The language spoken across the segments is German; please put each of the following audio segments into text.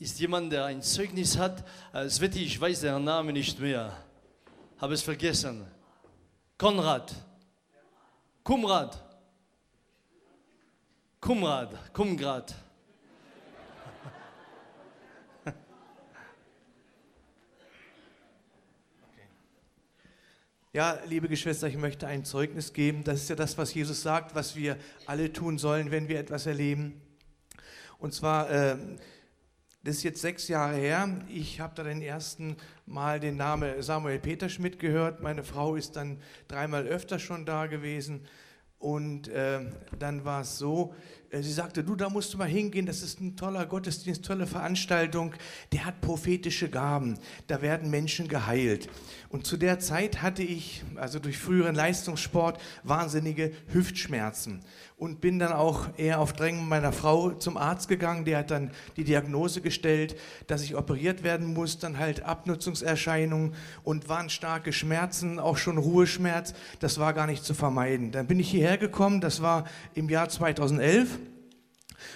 ist jemand, der ein Zeugnis hat. Sveti, ich weiß den Namen nicht mehr. Habe es vergessen. Konrad. Kumrad. Kumrad. Kumgrad. Ja, liebe Geschwister, ich möchte ein Zeugnis geben. Das ist ja das, was Jesus sagt, was wir alle tun sollen, wenn wir etwas erleben. Und zwar, äh, das ist jetzt sechs Jahre her. Ich habe da den ersten Mal den Namen Samuel Peter Schmidt gehört. Meine Frau ist dann dreimal öfter schon da gewesen. Und äh, dann war es so, sie sagte, du, da musst du mal hingehen, das ist ein toller Gottesdienst, tolle Veranstaltung, der hat prophetische Gaben, da werden Menschen geheilt. Und zu der Zeit hatte ich, also durch früheren Leistungssport, wahnsinnige Hüftschmerzen und bin dann auch eher auf Drängen meiner Frau zum Arzt gegangen, der hat dann die Diagnose gestellt, dass ich operiert werden muss, dann halt Abnutzungserscheinungen und waren starke Schmerzen, auch schon Ruheschmerz, das war gar nicht zu vermeiden. Dann bin ich hierher gekommen, das war im Jahr 2011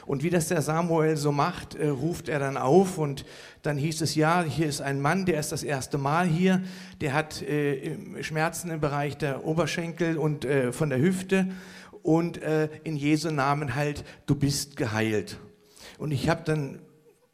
und wie das der Samuel so macht, äh, ruft er dann auf und dann hieß es, ja, hier ist ein Mann, der ist das erste Mal hier, der hat äh, Schmerzen im Bereich der Oberschenkel und äh, von der Hüfte und in Jesu Namen halt, du bist geheilt. Und ich habe dann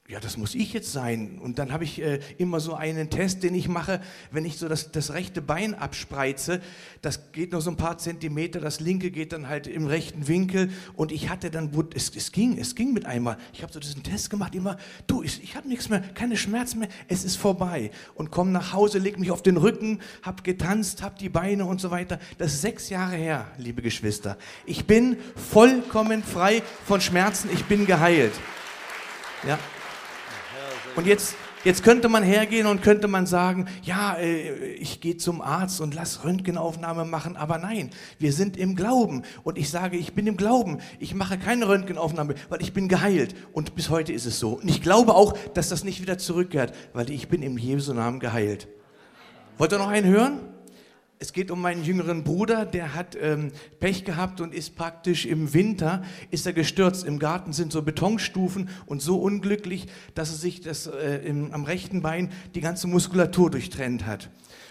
ja, das muss ich jetzt sein. Und dann habe ich äh, immer so einen Test, den ich mache, wenn ich so das, das rechte Bein abspreize. Das geht nur so ein paar Zentimeter, das linke geht dann halt im rechten Winkel. Und ich hatte dann, es, es ging, es ging mit einmal. Ich habe so diesen Test gemacht, immer, du, ich, ich habe nichts mehr, keine Schmerzen mehr, es ist vorbei. Und komme nach Hause, leg mich auf den Rücken, habe getanzt, habe die Beine und so weiter. Das ist sechs Jahre her, liebe Geschwister. Ich bin vollkommen frei von Schmerzen, ich bin geheilt. Ja. Und jetzt, jetzt könnte man hergehen und könnte man sagen, ja, äh, ich gehe zum Arzt und lass Röntgenaufnahme machen, aber nein, wir sind im Glauben. Und ich sage, ich bin im Glauben. Ich mache keine Röntgenaufnahme, weil ich bin geheilt. Und bis heute ist es so. Und ich glaube auch, dass das nicht wieder zurückkehrt, weil ich bin im Jesu Namen geheilt. Wollt ihr noch einen hören? Es geht um meinen jüngeren Bruder, der hat ähm, Pech gehabt und ist praktisch im Winter, ist er gestürzt. Im Garten sind so Betonstufen und so unglücklich, dass er sich das, äh, im, am rechten Bein die ganze Muskulatur durchtrennt hat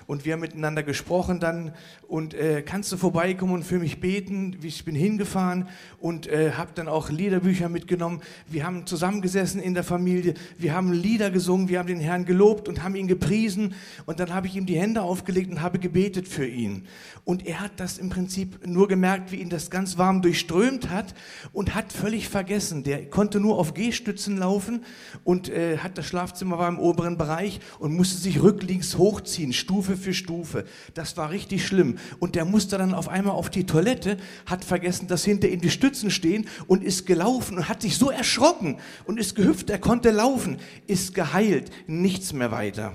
und wir haben miteinander gesprochen dann und äh, kannst du vorbeikommen und für mich beten? Ich bin hingefahren und äh, habe dann auch Liederbücher mitgenommen. Wir haben zusammengesessen in der Familie, wir haben Lieder gesungen, wir haben den Herrn gelobt und haben ihn gepriesen und dann habe ich ihm die Hände aufgelegt und habe gebetet für ihn. Und er hat das im Prinzip nur gemerkt, wie ihn das ganz warm durchströmt hat und hat völlig vergessen. Der konnte nur auf Gehstützen laufen und äh, hat das Schlafzimmer war im oberen Bereich und musste sich rücklings hochziehen, Stufe Für Stufe. Das war richtig schlimm. Und der musste dann auf einmal auf die Toilette, hat vergessen, dass hinter ihm die Stützen stehen und ist gelaufen und hat sich so erschrocken und ist gehüpft. Er konnte laufen, ist geheilt, nichts mehr weiter.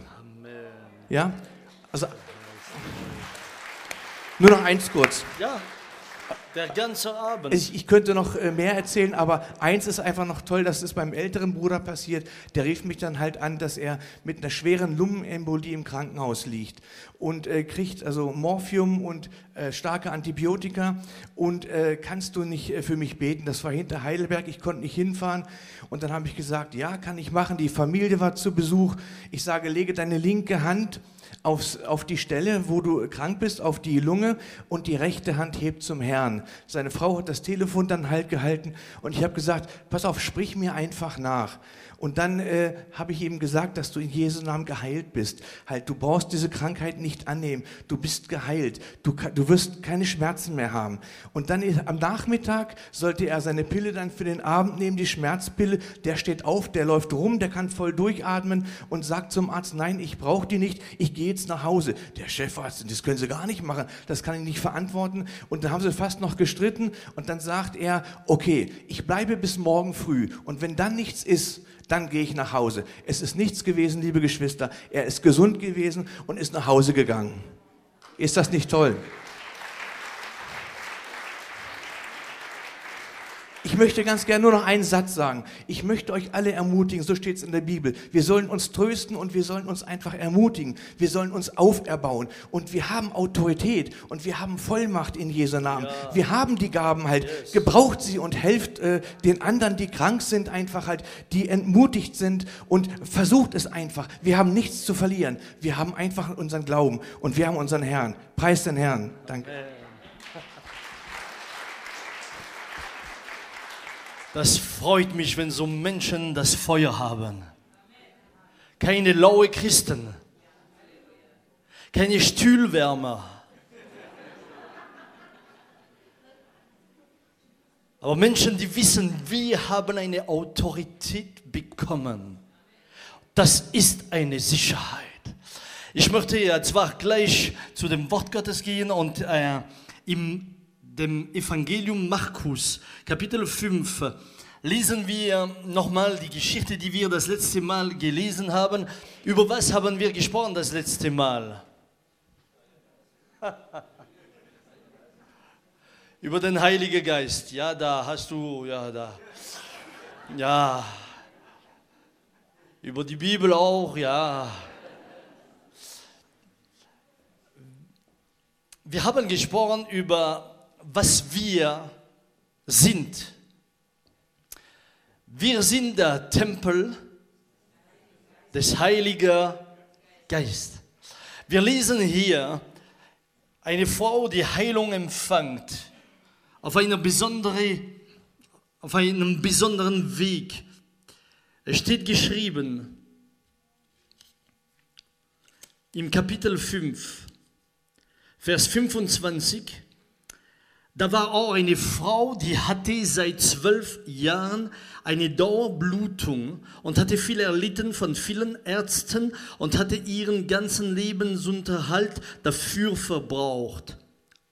Ja? Also, nur noch eins kurz. Ja. Der ganze Abend. Ich, ich, könnte noch äh, mehr erzählen, aber eins ist einfach noch toll, das ist beim älteren Bruder passiert. Der rief mich dann halt an, dass er mit einer schweren Lungenembolie im Krankenhaus liegt und äh, kriegt also Morphium und äh, starke Antibiotika und äh, kannst du nicht äh, für mich beten? Das war hinter Heidelberg, ich konnte nicht hinfahren und dann habe ich gesagt, ja, kann ich machen. Die Familie war zu Besuch. Ich sage, lege deine linke Hand aufs, auf die Stelle, wo du krank bist, auf die Lunge und die rechte Hand hebt zum Herrn. Seine Frau hat das Telefon dann halt gehalten und ich habe gesagt, pass auf, sprich mir einfach nach. Und dann äh, habe ich ihm gesagt, dass du in Jesu Namen geheilt bist. Halt, du brauchst diese Krankheit nicht annehmen. Du bist geheilt. Du, du wirst keine Schmerzen mehr haben. Und dann am Nachmittag sollte er seine Pille dann für den Abend nehmen, die Schmerzpille. Der steht auf, der läuft rum, der kann voll durchatmen und sagt zum Arzt, nein, ich brauche die nicht, ich gehe jetzt nach Hause. Der Chefarzt, das können Sie gar nicht machen, das kann ich nicht verantworten. Und dann haben sie fast noch gestritten und dann sagt er, okay, ich bleibe bis morgen früh und wenn dann nichts ist, dann gehe ich nach Hause. Es ist nichts gewesen, liebe Geschwister. Er ist gesund gewesen und ist nach Hause gegangen. Ist das nicht toll? Ich möchte ganz gerne nur noch einen Satz sagen. Ich möchte euch alle ermutigen, so steht es in der Bibel. Wir sollen uns trösten und wir sollen uns einfach ermutigen. Wir sollen uns auferbauen. Und wir haben Autorität und wir haben Vollmacht in Jesu Namen. Ja. Wir haben die Gaben halt. Yes. Gebraucht sie und helft äh, den anderen, die krank sind, einfach halt, die entmutigt sind und versucht es einfach. Wir haben nichts zu verlieren. Wir haben einfach unseren Glauben und wir haben unseren Herrn. Preis den Herrn. Danke. Amen. Das freut mich, wenn so Menschen das Feuer haben. Keine laue Christen, keine Stühlwärmer. Aber Menschen, die wissen, wir haben eine Autorität bekommen. Das ist eine Sicherheit. Ich möchte jetzt gleich zu dem Wort Gottes gehen und äh, im dem Evangelium Markus, Kapitel 5, lesen wir nochmal die Geschichte, die wir das letzte Mal gelesen haben. Über was haben wir gesprochen das letzte Mal? Über den Heiligen Geist. Ja, da hast du, ja, da. Ja. Über die Bibel auch, ja. Wir haben gesprochen über was wir sind. Wir sind der Tempel des Heiligen Geistes. Wir lesen hier eine Frau, die Heilung empfängt, auf, eine besondere, auf einem besonderen Weg. Es steht geschrieben im Kapitel 5, Vers 25, da war auch eine Frau, die hatte seit zwölf Jahren eine Dauerblutung und hatte viel erlitten von vielen Ärzten und hatte ihren ganzen Lebensunterhalt dafür verbraucht.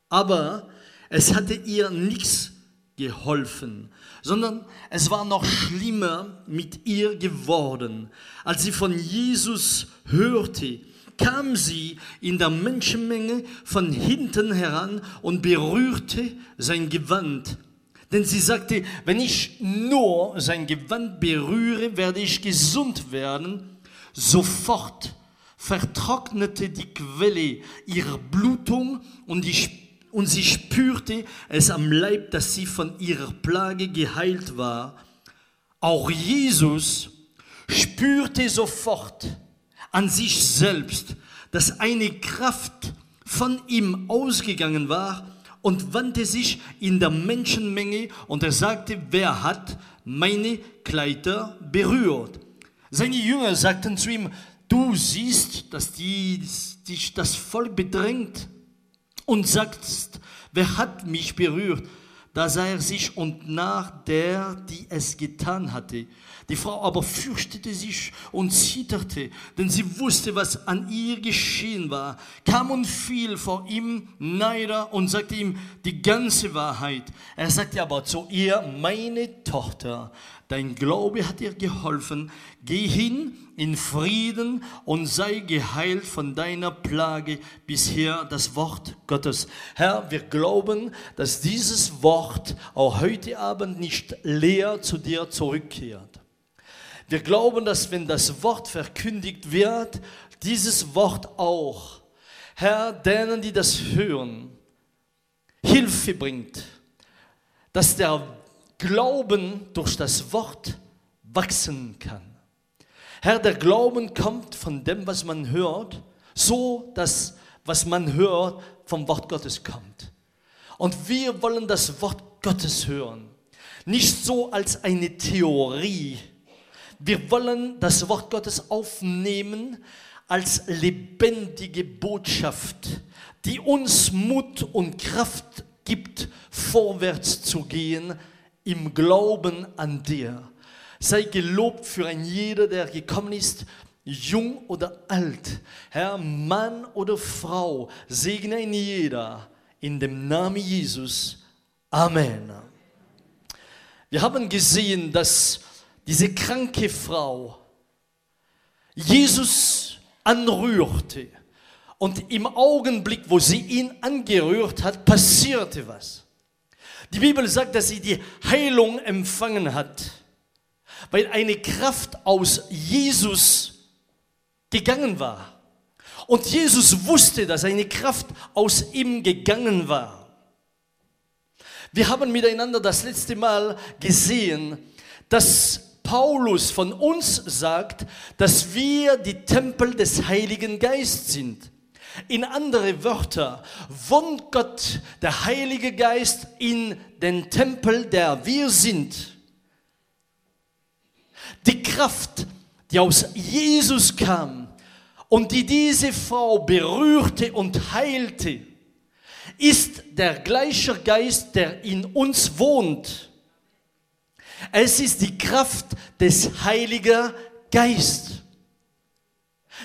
Aber es hatte ihr nichts geholfen, sondern es war noch schlimmer mit ihr geworden, als sie von Jesus hörte kam sie in der Menschenmenge von hinten heran und berührte sein Gewand. Denn sie sagte, wenn ich nur sein Gewand berühre, werde ich gesund werden. Sofort vertrocknete die Quelle ihrer Blutung und, die, und sie spürte es am Leib, dass sie von ihrer Plage geheilt war. Auch Jesus spürte sofort, an sich selbst, dass eine Kraft von ihm ausgegangen war und wandte sich in der Menschenmenge und er sagte, wer hat meine Kleider berührt? Seine Jünger sagten zu ihm, du siehst, dass dich das Volk bedrängt und sagst, wer hat mich berührt? Da sah er sich und nach der, die es getan hatte. Die Frau aber fürchtete sich und zitterte, denn sie wusste, was an ihr geschehen war, kam und fiel vor ihm neider und sagte ihm die ganze Wahrheit. Er sagte aber zu ihr, meine Tochter, dein Glaube hat dir geholfen, geh hin in Frieden und sei geheilt von deiner Plage bisher das Wort Gottes. Herr, wir glauben, dass dieses Wort auch heute Abend nicht leer zu dir zurückkehrt. Wir glauben, dass wenn das Wort verkündigt wird, dieses Wort auch, Herr, denen, die das hören, Hilfe bringt, dass der Glauben durch das Wort wachsen kann. Herr, der Glauben kommt von dem, was man hört, so dass was man hört vom Wort Gottes kommt. Und wir wollen das Wort Gottes hören. Nicht so als eine Theorie, wir wollen das Wort Gottes aufnehmen als lebendige Botschaft, die uns Mut und Kraft gibt, vorwärts zu gehen im Glauben an dir. Sei gelobt für ein jeder, der gekommen ist, jung oder alt, Herr, Mann oder Frau, segne ein jeder in dem Namen Jesus. Amen. Wir haben gesehen, dass diese kranke Frau Jesus anrührte. Und im Augenblick, wo sie ihn angerührt hat, passierte was. Die Bibel sagt, dass sie die Heilung empfangen hat, weil eine Kraft aus Jesus gegangen war. Und Jesus wusste, dass eine Kraft aus ihm gegangen war. Wir haben miteinander das letzte Mal gesehen, dass Paulus von uns sagt, dass wir die Tempel des Heiligen Geistes sind. In andere Wörter, wohnt Gott, der Heilige Geist, in den Tempel, der wir sind. Die Kraft, die aus Jesus kam und die diese Frau berührte und heilte, ist der gleiche Geist, der in uns wohnt. Es ist die Kraft des Heiligen Geistes.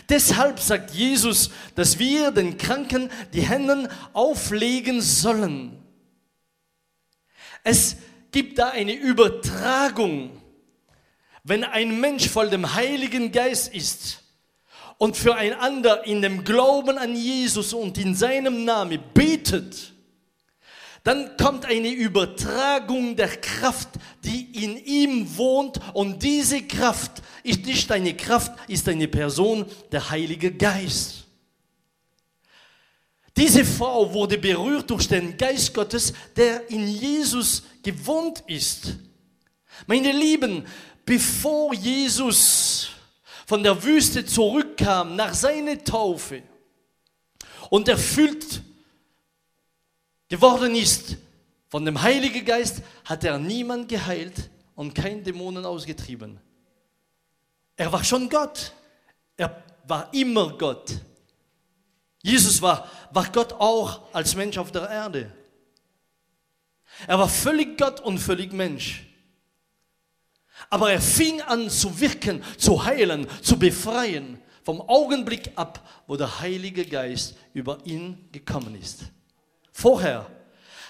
Deshalb sagt Jesus, dass wir den Kranken die Hände auflegen sollen. Es gibt da eine Übertragung. Wenn ein Mensch voll dem Heiligen Geist ist und für ein anderer in dem Glauben an Jesus und in seinem Namen betet, dann kommt eine Übertragung der Kraft, die in ihm wohnt. Und diese Kraft ist nicht eine Kraft, ist eine Person, der Heilige Geist. Diese Frau wurde berührt durch den Geist Gottes, der in Jesus gewohnt ist. Meine Lieben, bevor Jesus von der Wüste zurückkam nach seiner Taufe und erfüllt geworden ist von dem Heiligen Geist, hat er niemand geheilt und kein Dämonen ausgetrieben. Er war schon Gott. Er war immer Gott. Jesus war, war Gott auch als Mensch auf der Erde. Er war völlig Gott und völlig Mensch. Aber er fing an zu wirken, zu heilen, zu befreien, vom Augenblick ab, wo der Heilige Geist über ihn gekommen ist. Vorher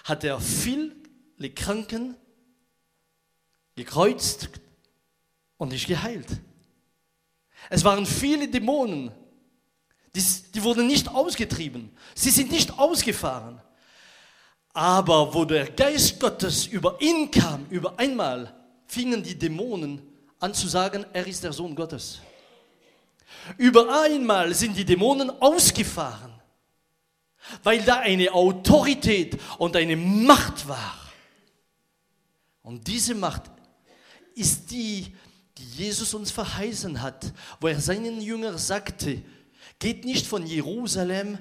hat er viele Kranken gekreuzt und nicht geheilt. Es waren viele Dämonen, die, die wurden nicht ausgetrieben, sie sind nicht ausgefahren. Aber wo der Geist Gottes über ihn kam, über einmal, fingen die Dämonen an zu sagen, er ist der Sohn Gottes. Über einmal sind die Dämonen ausgefahren weil da eine Autorität und eine Macht war. Und diese Macht ist die, die Jesus uns verheißen hat, wo er seinen Jüngern sagte, geht nicht von Jerusalem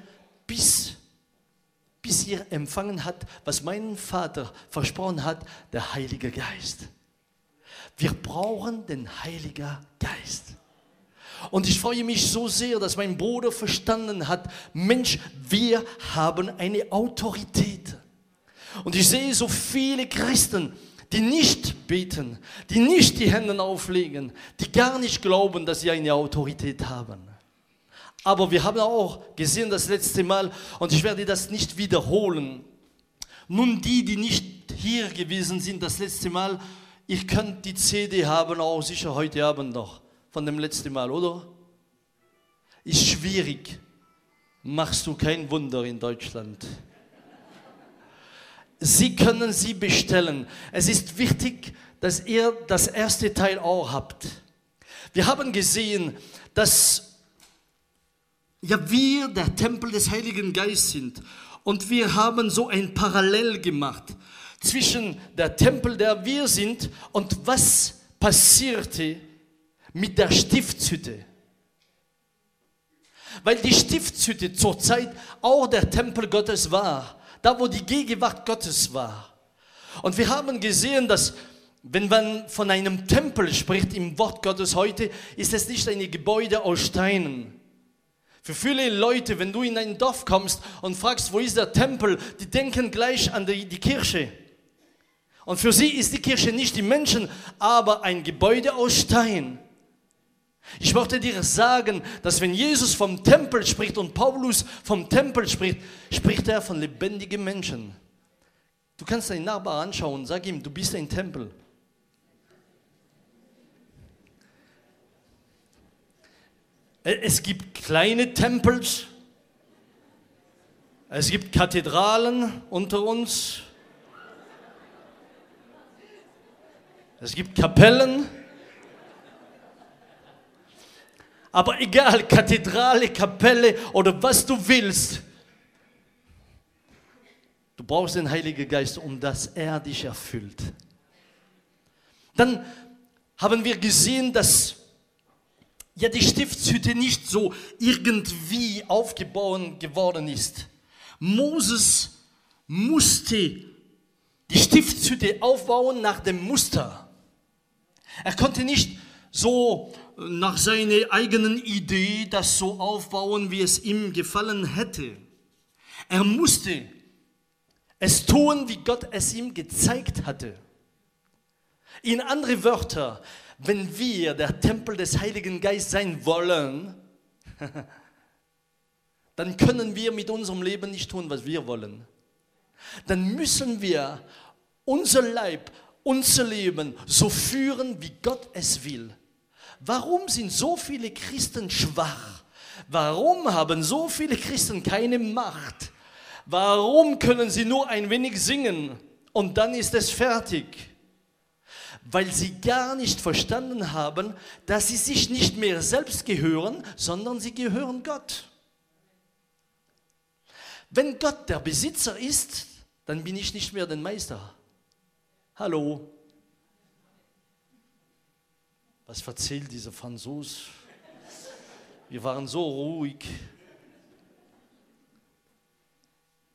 bis, bis ihr empfangen habt, was mein Vater versprochen hat, der Heilige Geist. Wir brauchen den Heiligen Geist. Und ich freue mich so sehr, dass mein Bruder verstanden hat, Mensch, wir haben eine Autorität. Und ich sehe so viele Christen, die nicht beten, die nicht die Hände auflegen, die gar nicht glauben, dass sie eine Autorität haben. Aber wir haben auch gesehen das letzte Mal, und ich werde das nicht wiederholen. Nun, die, die nicht hier gewesen sind das letzte Mal, ihr könnt die CD haben, auch sicher heute Abend noch von dem letzten Mal, oder? Ist schwierig. Machst du kein Wunder in Deutschland. Sie können sie bestellen. Es ist wichtig, dass ihr das erste Teil auch habt. Wir haben gesehen, dass ja, wir der Tempel des Heiligen Geistes sind. Und wir haben so ein Parallel gemacht zwischen der Tempel, der wir sind, und was passierte mit der Stiftshütte. Weil die Stiftshütte zur Zeit auch der Tempel Gottes war, da wo die Gegenwart Gottes war. Und wir haben gesehen, dass wenn man von einem Tempel spricht im Wort Gottes heute, ist es nicht ein Gebäude aus Steinen. Für viele Leute, wenn du in ein Dorf kommst und fragst, wo ist der Tempel, die denken gleich an die, die Kirche. Und für sie ist die Kirche nicht die Menschen, aber ein Gebäude aus Stein. Ich möchte dir sagen, dass wenn Jesus vom Tempel spricht und Paulus vom Tempel spricht, spricht er von lebendigen Menschen. Du kannst deinen Nachbar anschauen und sag ihm, du bist ein Tempel. Es gibt kleine Tempels, es gibt Kathedralen unter uns, Es gibt Kapellen. Aber egal, Kathedrale, Kapelle oder was du willst, du brauchst den Heiligen Geist, um dass er dich erfüllt. Dann haben wir gesehen, dass ja die Stiftshütte nicht so irgendwie aufgebaut geworden ist. Moses musste die Stiftshütte aufbauen nach dem Muster. Er konnte nicht so nach seiner eigenen Idee das so aufbauen, wie es ihm gefallen hätte. Er musste es tun, wie Gott es ihm gezeigt hatte. In andere Wörter, wenn wir der Tempel des Heiligen Geistes sein wollen, dann können wir mit unserem Leben nicht tun, was wir wollen. Dann müssen wir unser Leib, unser Leben so führen, wie Gott es will. Warum sind so viele Christen schwach? Warum haben so viele Christen keine Macht? Warum können sie nur ein wenig singen und dann ist es fertig? weil sie gar nicht verstanden haben, dass sie sich nicht mehr selbst gehören, sondern sie gehören Gott. Wenn Gott der Besitzer ist, dann bin ich nicht mehr der Meister. Hallo. Was erzählt dieser Franzos? Wir waren so ruhig.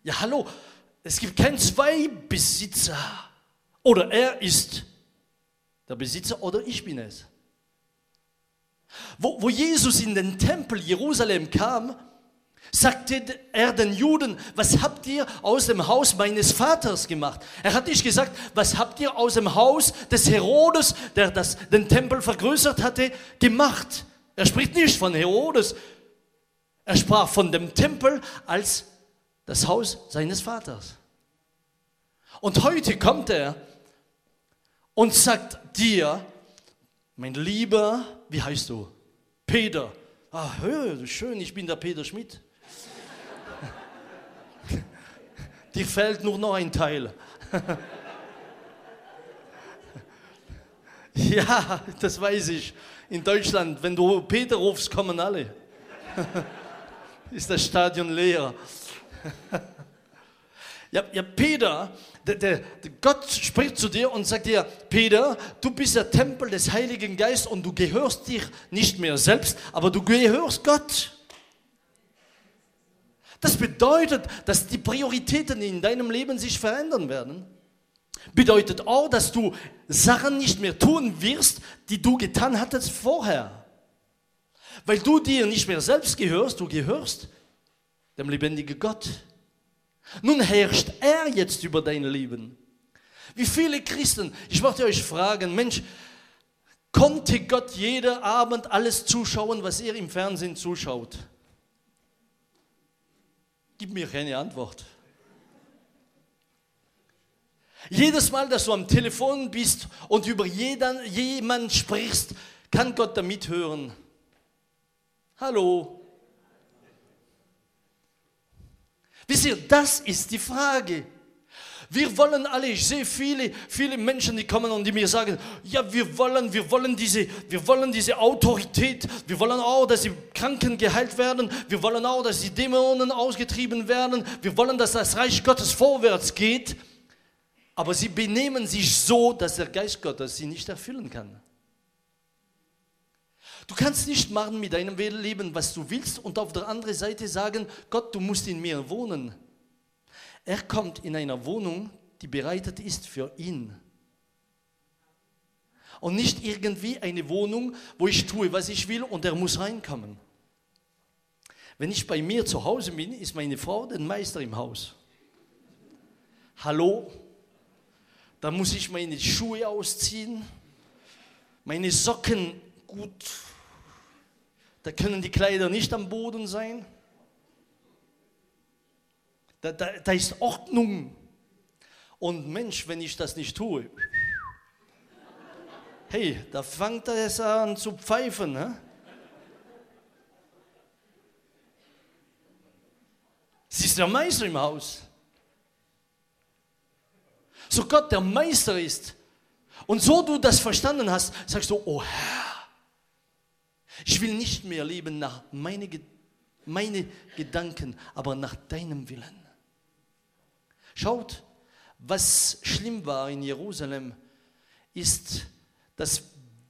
Ja, hallo, es gibt keinen zwei Besitzer. Oder er ist der Besitzer oder ich bin es. Wo, wo Jesus in den Tempel Jerusalem kam, sagte er den Juden, was habt ihr aus dem Haus meines Vaters gemacht? Er hat nicht gesagt, was habt ihr aus dem Haus des Herodes, der das, den Tempel vergrößert hatte, gemacht? Er spricht nicht von Herodes, er sprach von dem Tempel als das Haus seines Vaters. Und heute kommt er und sagt dir, mein Lieber, wie heißt du? Peter. Ah, schön, ich bin der Peter Schmidt. Dir fällt nur noch ein Teil. ja, das weiß ich. In Deutschland, wenn du Peter rufst, kommen alle. Ist das Stadion leer. Ja, ja Peter, der, der, Gott spricht zu dir und sagt dir, Peter, du bist der Tempel des Heiligen Geistes und du gehörst dir nicht mehr selbst, aber du gehörst Gott. Das bedeutet, dass die Prioritäten in deinem Leben sich verändern werden. Bedeutet auch, dass du Sachen nicht mehr tun wirst, die du getan hattest vorher. Weil du dir nicht mehr selbst gehörst, du gehörst dem lebendigen Gott. Nun herrscht er jetzt über dein Leben. Wie viele Christen, ich möchte euch fragen, Mensch, konnte Gott jeder Abend alles zuschauen, was er im Fernsehen zuschaut? Gib mir keine Antwort. Jedes Mal, dass du am Telefon bist und über jeden, jemanden sprichst, kann Gott da mithören. Hallo, Wisst ihr, das ist die Frage. Wir wollen alle, ich sehe viele, viele Menschen, die kommen und die mir sagen, ja, wir wollen, wir wollen diese, wir wollen diese Autorität, wir wollen auch, dass die Kranken geheilt werden, wir wollen auch, dass die Dämonen ausgetrieben werden, wir wollen, dass das Reich Gottes vorwärts geht, aber sie benehmen sich so, dass der Geist Gottes sie nicht erfüllen kann. Du kannst nicht machen mit deinem Leben, was du willst und auf der anderen Seite sagen, Gott, du musst in mir wohnen. Er kommt in einer Wohnung, die bereitet ist für ihn. Und nicht irgendwie eine Wohnung, wo ich tue, was ich will und er muss reinkommen. Wenn ich bei mir zu Hause bin, ist meine Frau der Meister im Haus. Hallo? Da muss ich meine Schuhe ausziehen, meine Socken gut da können die Kleider nicht am Boden sein. Da, da, da ist Ordnung. Und Mensch, wenn ich das nicht tue, hey, da fängt es an zu pfeifen. Ne? Sie ist der Meister im Haus. So Gott der Meister ist, Und so du das verstanden hast, sagst du, oh Herr, ich will nicht mehr leben nach meine, meine Gedanken, aber nach deinem Willen. Schaut, was schlimm war in Jerusalem, ist, dass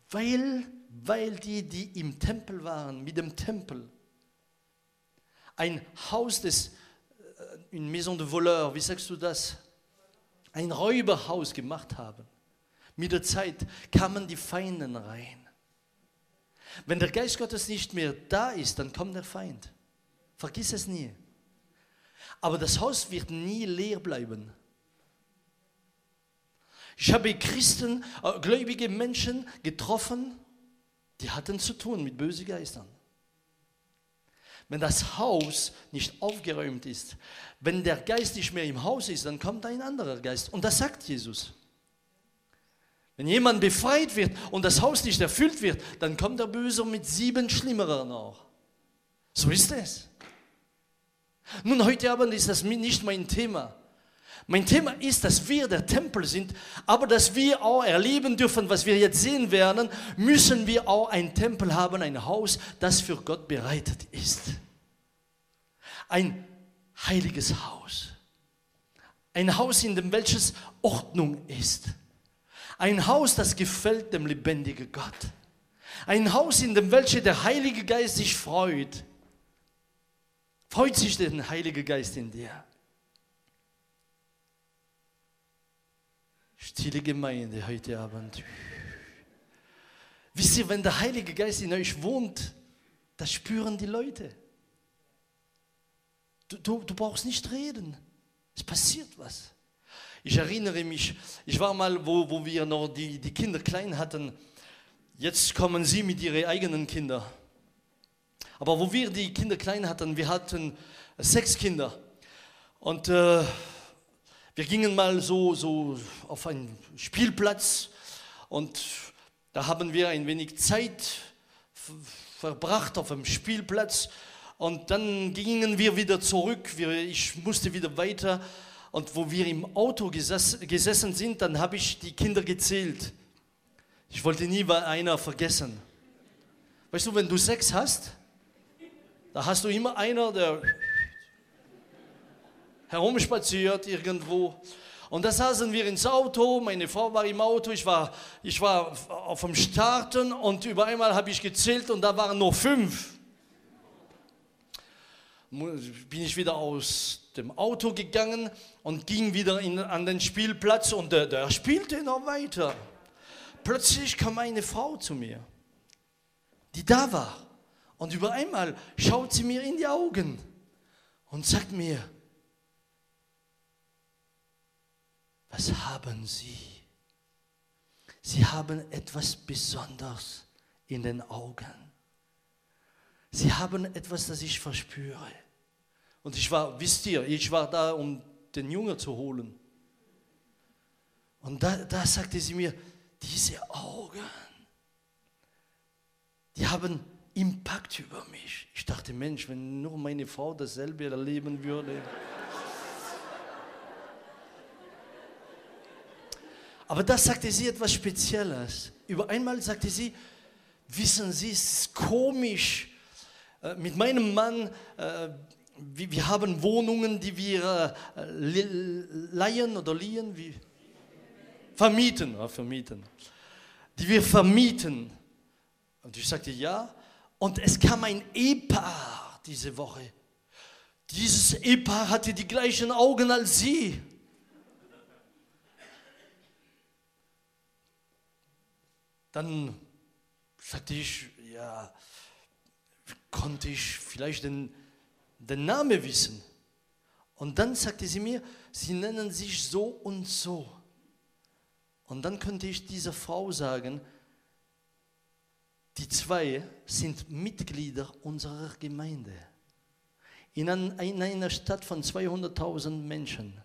weil, weil die, die im Tempel waren, mit dem Tempel, ein Haus des, äh, une Maison de Voleur, wie sagst du das? Ein Räuberhaus gemacht haben. Mit der Zeit kamen die Feinden rein. Wenn der Geist Gottes nicht mehr da ist, dann kommt der Feind. Vergiss es nie. Aber das Haus wird nie leer bleiben. Ich habe Christen, äh, gläubige Menschen getroffen, die hatten zu tun mit bösen Geistern. Wenn das Haus nicht aufgeräumt ist, wenn der Geist nicht mehr im Haus ist, dann kommt ein anderer Geist. Und das sagt Jesus. Wenn jemand befreit wird und das Haus nicht erfüllt wird, dann kommt der Böse mit sieben Schlimmeren auch. So ist es. Nun, heute Abend ist das nicht mein Thema. Mein Thema ist, dass wir der Tempel sind, aber dass wir auch erleben dürfen, was wir jetzt sehen werden, müssen wir auch ein Tempel haben, ein Haus, das für Gott bereitet ist. Ein heiliges Haus. Ein Haus, in dem welches Ordnung ist. Ein Haus, das gefällt dem lebendigen Gott. Ein Haus, in dem welche der Heilige Geist sich freut. Freut sich der Heilige Geist in dir. Stille Gemeinde heute Abend. Wisst ihr, wenn der Heilige Geist in euch wohnt, das spüren die Leute. Du, du, du brauchst nicht reden. Es passiert was. Ich erinnere mich, ich war mal, wo, wo wir noch die, die Kinder klein hatten. Jetzt kommen sie mit ihren eigenen Kindern. Aber wo wir die Kinder klein hatten, wir hatten sechs Kinder. Und äh, wir gingen mal so, so auf einen Spielplatz und da haben wir ein wenig Zeit verbracht auf dem Spielplatz und dann gingen wir wieder zurück. Ich musste wieder weiter und wo wir im Auto gesessen sind, dann habe ich die Kinder gezählt. Ich wollte nie einer vergessen. Weißt du, wenn du sechs hast, da hast du immer einer, der herumspaziert irgendwo. Und da saßen wir ins Auto, meine Frau war im Auto, ich war, ich war auf dem Starten und über einmal habe ich gezählt und da waren nur fünf. Bin ich wieder aus dem Auto gegangen und ging wieder in, an den Spielplatz und der, der spielte noch weiter. Plötzlich kam eine Frau zu mir, die da war. Und über einmal schaut sie mir in die Augen und sagt mir, was haben Sie? Sie haben etwas Besonderes in den Augen. Sie haben etwas, das ich verspüre. Und ich war, wisst ihr, ich war da, um den Jungen zu holen. Und da, da sagte sie mir, diese Augen, die haben Impact über mich. Ich dachte, Mensch, wenn nur meine Frau dasselbe erleben würde. Aber da sagte sie etwas Spezielles. Über einmal sagte sie, wissen Sie, es ist komisch. Äh, mit meinem Mann, äh, wir haben Wohnungen, die wir äh, leihen oder liehen, wie? vermieten, vermieten, die wir vermieten. Und ich sagte ja. Und es kam ein Ehepaar diese Woche. Dieses Ehepaar hatte die gleichen Augen als sie. Dann sagte ich, ja, konnte ich vielleicht den, den Namen wissen. Und dann sagte sie mir, sie nennen sich so und so. Und dann könnte ich dieser Frau sagen, die zwei sind Mitglieder unserer Gemeinde. In, einer Stadt von 200.000 Menschen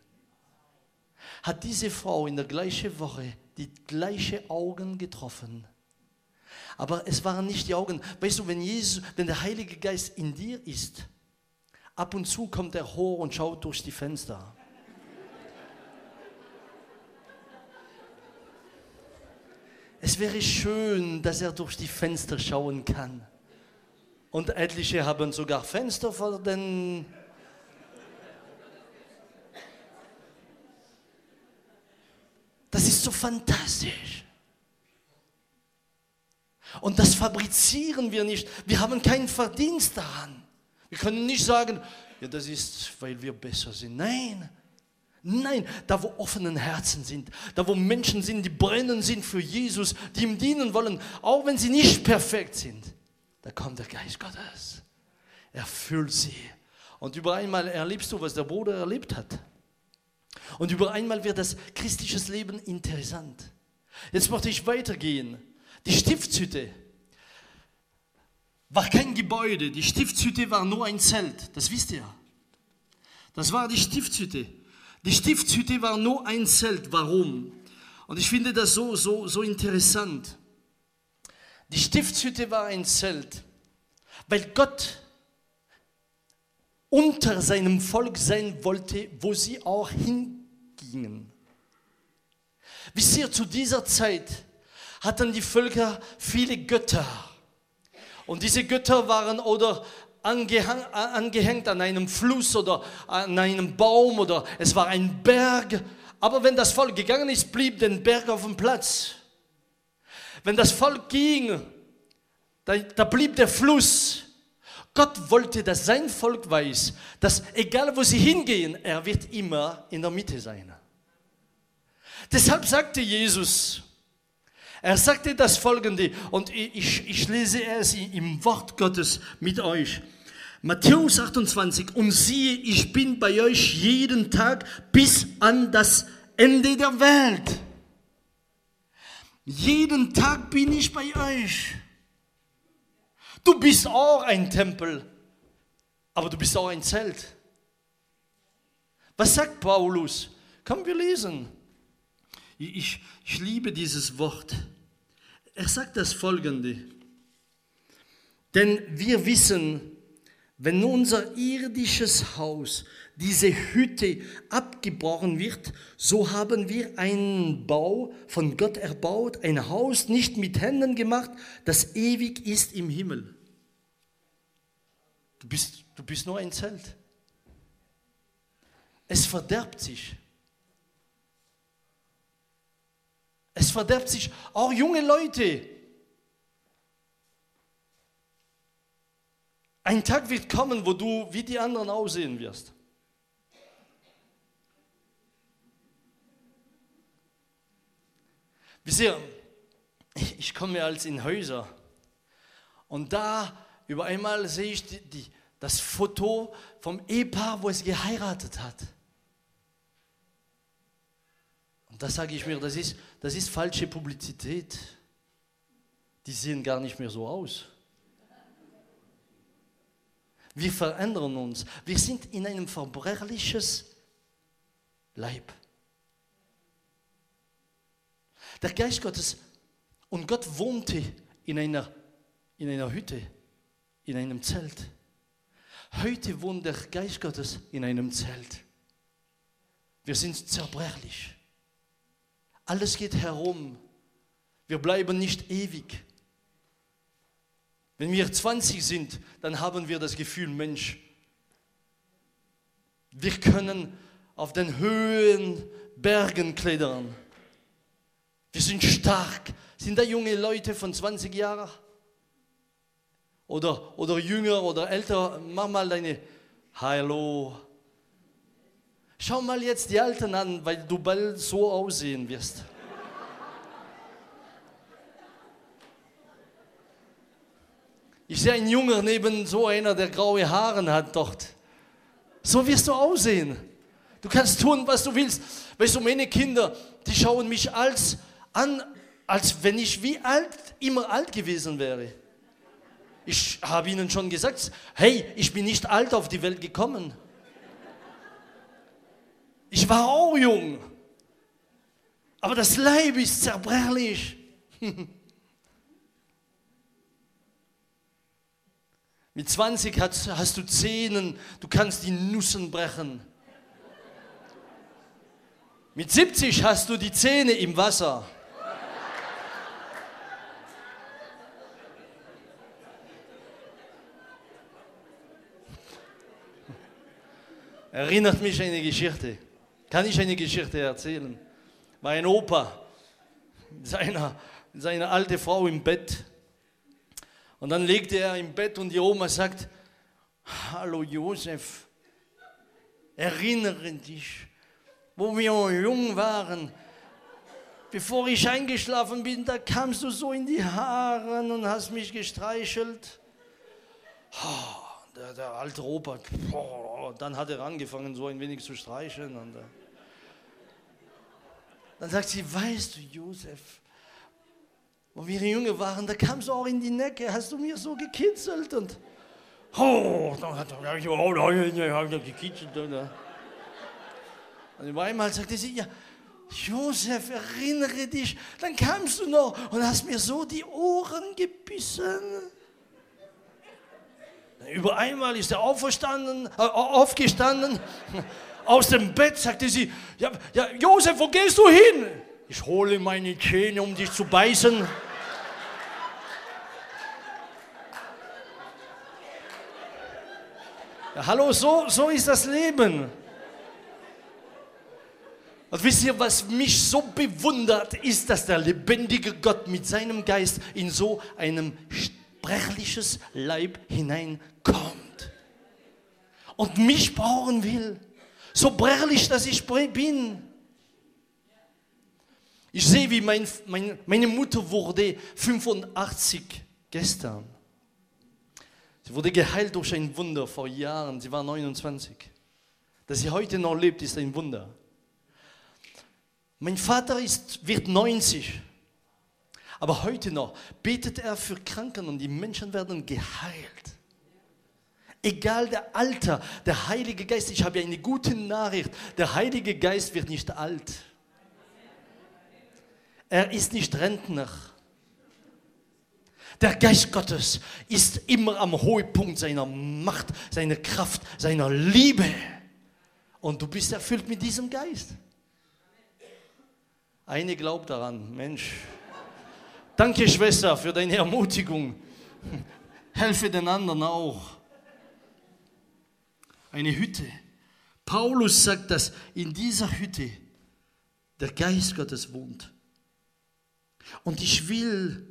hat diese Frau in der gleichen Woche die gleichen Augen getroffen. Aber es waren nicht die Augen. Weißt du, wenn, Jesus, wenn der Heilige Geist in dir ist, ab und zu kommt er hoch und schaut durch die Fenster. Es wäre schön, dass er durch die Fenster schauen kann. Und etliche haben sogar Fenster vor den... Das ist so fantastisch. Und das fabrizieren wir nicht. Wir haben keinen Verdienst daran. Wir können nicht sagen, ja, das ist, weil wir besser sind. Nein. Nein, da wo offene Herzen sind, da wo Menschen sind, die brennen sind für Jesus, die ihm dienen wollen, auch wenn sie nicht perfekt sind, da kommt der Geist Gottes. Er füllt sie. Und über einmal erlebst du, was der Bruder erlebt hat. Und über einmal wird das christliches Leben interessant. Jetzt möchte ich weitergehen. Die Stiftshütte war kein Gebäude, die Stiftshütte war nur ein Zelt, das wisst ihr. Das war die Stiftshütte. Die Stiftshütte war nur ein Zelt. Warum? Und ich finde das so, so, so interessant. Die Stiftshütte war ein Zelt, weil Gott unter seinem Volk sein wollte, wo sie auch hingingen. Wisst ihr, zu dieser Zeit hatten die Völker viele Götter. Und diese Götter waren oder angehängt an einem Fluss oder an einem Baum oder es war ein Berg. Aber wenn das Volk gegangen ist, blieb der Berg auf dem Platz. Wenn das Volk ging, da, da blieb der Fluss. Gott wollte, dass sein Volk weiß, dass egal wo sie hingehen, er wird immer in der Mitte sein. Deshalb sagte Jesus, er sagte das folgende, und ich, ich lese es im Wort Gottes mit euch. Matthäus 28, und siehe, ich bin bei euch jeden Tag bis an das Ende der Welt. Jeden Tag bin ich bei euch. Du bist auch ein Tempel, aber du bist auch ein Zelt. Was sagt Paulus? Komm, wir lesen. Ich, ich liebe dieses Wort. Er sagt das folgende. Denn wir wissen, wenn unser irdisches Haus, diese Hütte abgebrochen wird, so haben wir einen Bau von Gott erbaut, ein Haus nicht mit Händen gemacht, das ewig ist im Himmel. Du bist, du bist nur ein Zelt. Es verderbt sich. Es verderbt sich auch junge Leute. Ein Tag wird kommen, wo du wie die anderen aussehen wirst. Wisst ihr, ich komme als in Häuser und da über einmal sehe ich die, die, das Foto vom Ehepaar, wo es geheiratet hat. Und da sage ich mir, das ist, das ist falsche Publizität. Die sehen gar nicht mehr so aus. Wir verändern uns. Wir sind in einem verbrechliches Leib. Der Geist Gottes und Gott wohnte in einer, in einer Hütte, in einem Zelt. Heute wohnt der Geist Gottes in einem Zelt. Wir sind zerbrechlich. Alles geht herum. Wir bleiben nicht ewig. Wenn wir 20 sind, dann haben wir das Gefühl, Mensch, wir können auf den Höhen, Bergen klettern. Wir sind stark. Sind da junge Leute von 20 Jahren? Oder, oder jünger oder älter? Mach mal deine Hallo, Schau mal jetzt die Alten an, weil du bald so aussehen wirst. Ich sehe einen Jungen neben so einer, der graue Haare hat dort. So wirst du aussehen. Du kannst tun, was du willst. Weißt du, meine Kinder, die schauen mich als an, als wenn ich wie alt, immer alt gewesen wäre. Ich habe ihnen schon gesagt, hey, ich bin nicht alt auf die Welt gekommen. Ich war auch jung. Aber das Leib ist zerbrechlich. Mit 20 hast, hast du Zähnen, du kannst die Nussen brechen. Mit 70 hast du die Zähne im Wasser. Erinnert mich an eine Geschichte. Kann ich eine Geschichte erzählen? Mein Opa, seine, seine alte Frau im Bett. Und dann legte er im Bett und die Oma sagt, Hallo Josef, erinnere dich, wo wir jung waren, bevor ich eingeschlafen bin, da kamst du so in die Haare und hast mich gestreichelt. Der, der alte Opa, dann hat er angefangen, so ein wenig zu streicheln. Und, äh, dann sagt sie, weißt du, Josef, wo wir Junge waren, da kamst du auch in die Necke, hast du mir so gekitzelt und oh, dann hat er gekitzelt. Und, und einmal sagte sie, ja, Josef, erinnere dich, dann kamst du noch und hast mir so die Ohren gebissen. Über einmal ist er auferstanden, äh, aufgestanden, aus dem Bett, sagte sie, ja, ja, Josef, wo gehst du hin? Ich hole meine Zähne, um dich zu beißen. Ja, hallo, so, so ist das Leben. Und wisst ihr, was mich so bewundert, ist, dass der lebendige Gott mit seinem Geist in so einem sprechliches Leib hineinkommt und mich brauchen will. So brechlich, dass ich bin. Ich sehe, wie mein, mein, meine Mutter wurde 85 gestern. Sie wurde geheilt durch ein Wunder vor Jahren. Sie war 29. Dass sie heute noch lebt, ist ein Wunder. Mein Vater ist, wird 90. Aber heute noch betet er für Kranken und die Menschen werden geheilt. Egal der Alter, der Heilige Geist, ich habe eine gute Nachricht, der Heilige Geist wird nicht alt. Er ist nicht Rentner. Der Geist Gottes ist immer am Höhepunkt seiner Macht, seiner Kraft, seiner Liebe. Und du bist erfüllt mit diesem Geist. Eine glaubt daran, Mensch. Danke, Schwester, für deine Ermutigung. Helfe den anderen auch. Eine Hütte. Paulus sagt, dass in dieser Hütte der Geist Gottes wohnt. Und ich will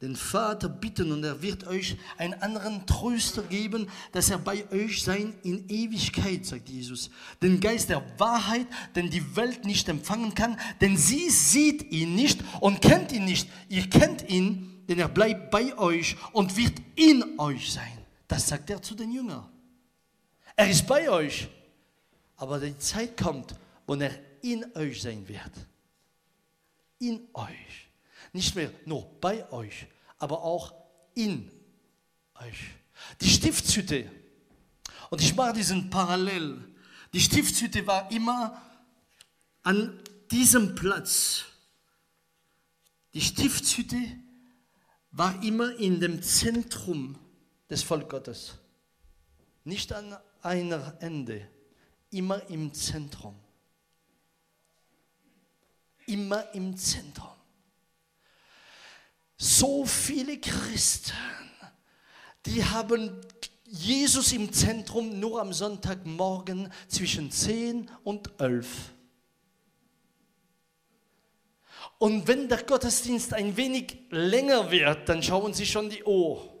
den Vater bitten und er wird euch einen anderen Tröster geben, dass er bei euch sein in Ewigkeit, sagt Jesus. Den Geist der Wahrheit, den die Welt nicht empfangen kann, denn sie sieht ihn nicht und kennt ihn nicht. Ihr kennt ihn, denn er bleibt bei euch und wird in euch sein. Das sagt er zu den Jüngern. Er ist bei euch, aber die Zeit kommt, wo er in euch sein wird. In euch. Nicht mehr nur bei euch, aber auch in euch. Die Stiftshütte, und ich mache diesen Parallel, die Stiftshütte war immer an diesem Platz. Die Stiftshütte war immer in dem Zentrum des Volk Gottes. Nicht an einer Ende, immer im Zentrum. Immer im Zentrum so viele Christen, die haben Jesus im Zentrum nur am Sonntagmorgen zwischen 10 und 11. Und wenn der Gottesdienst ein wenig länger wird, dann schauen sie schon die Uhr.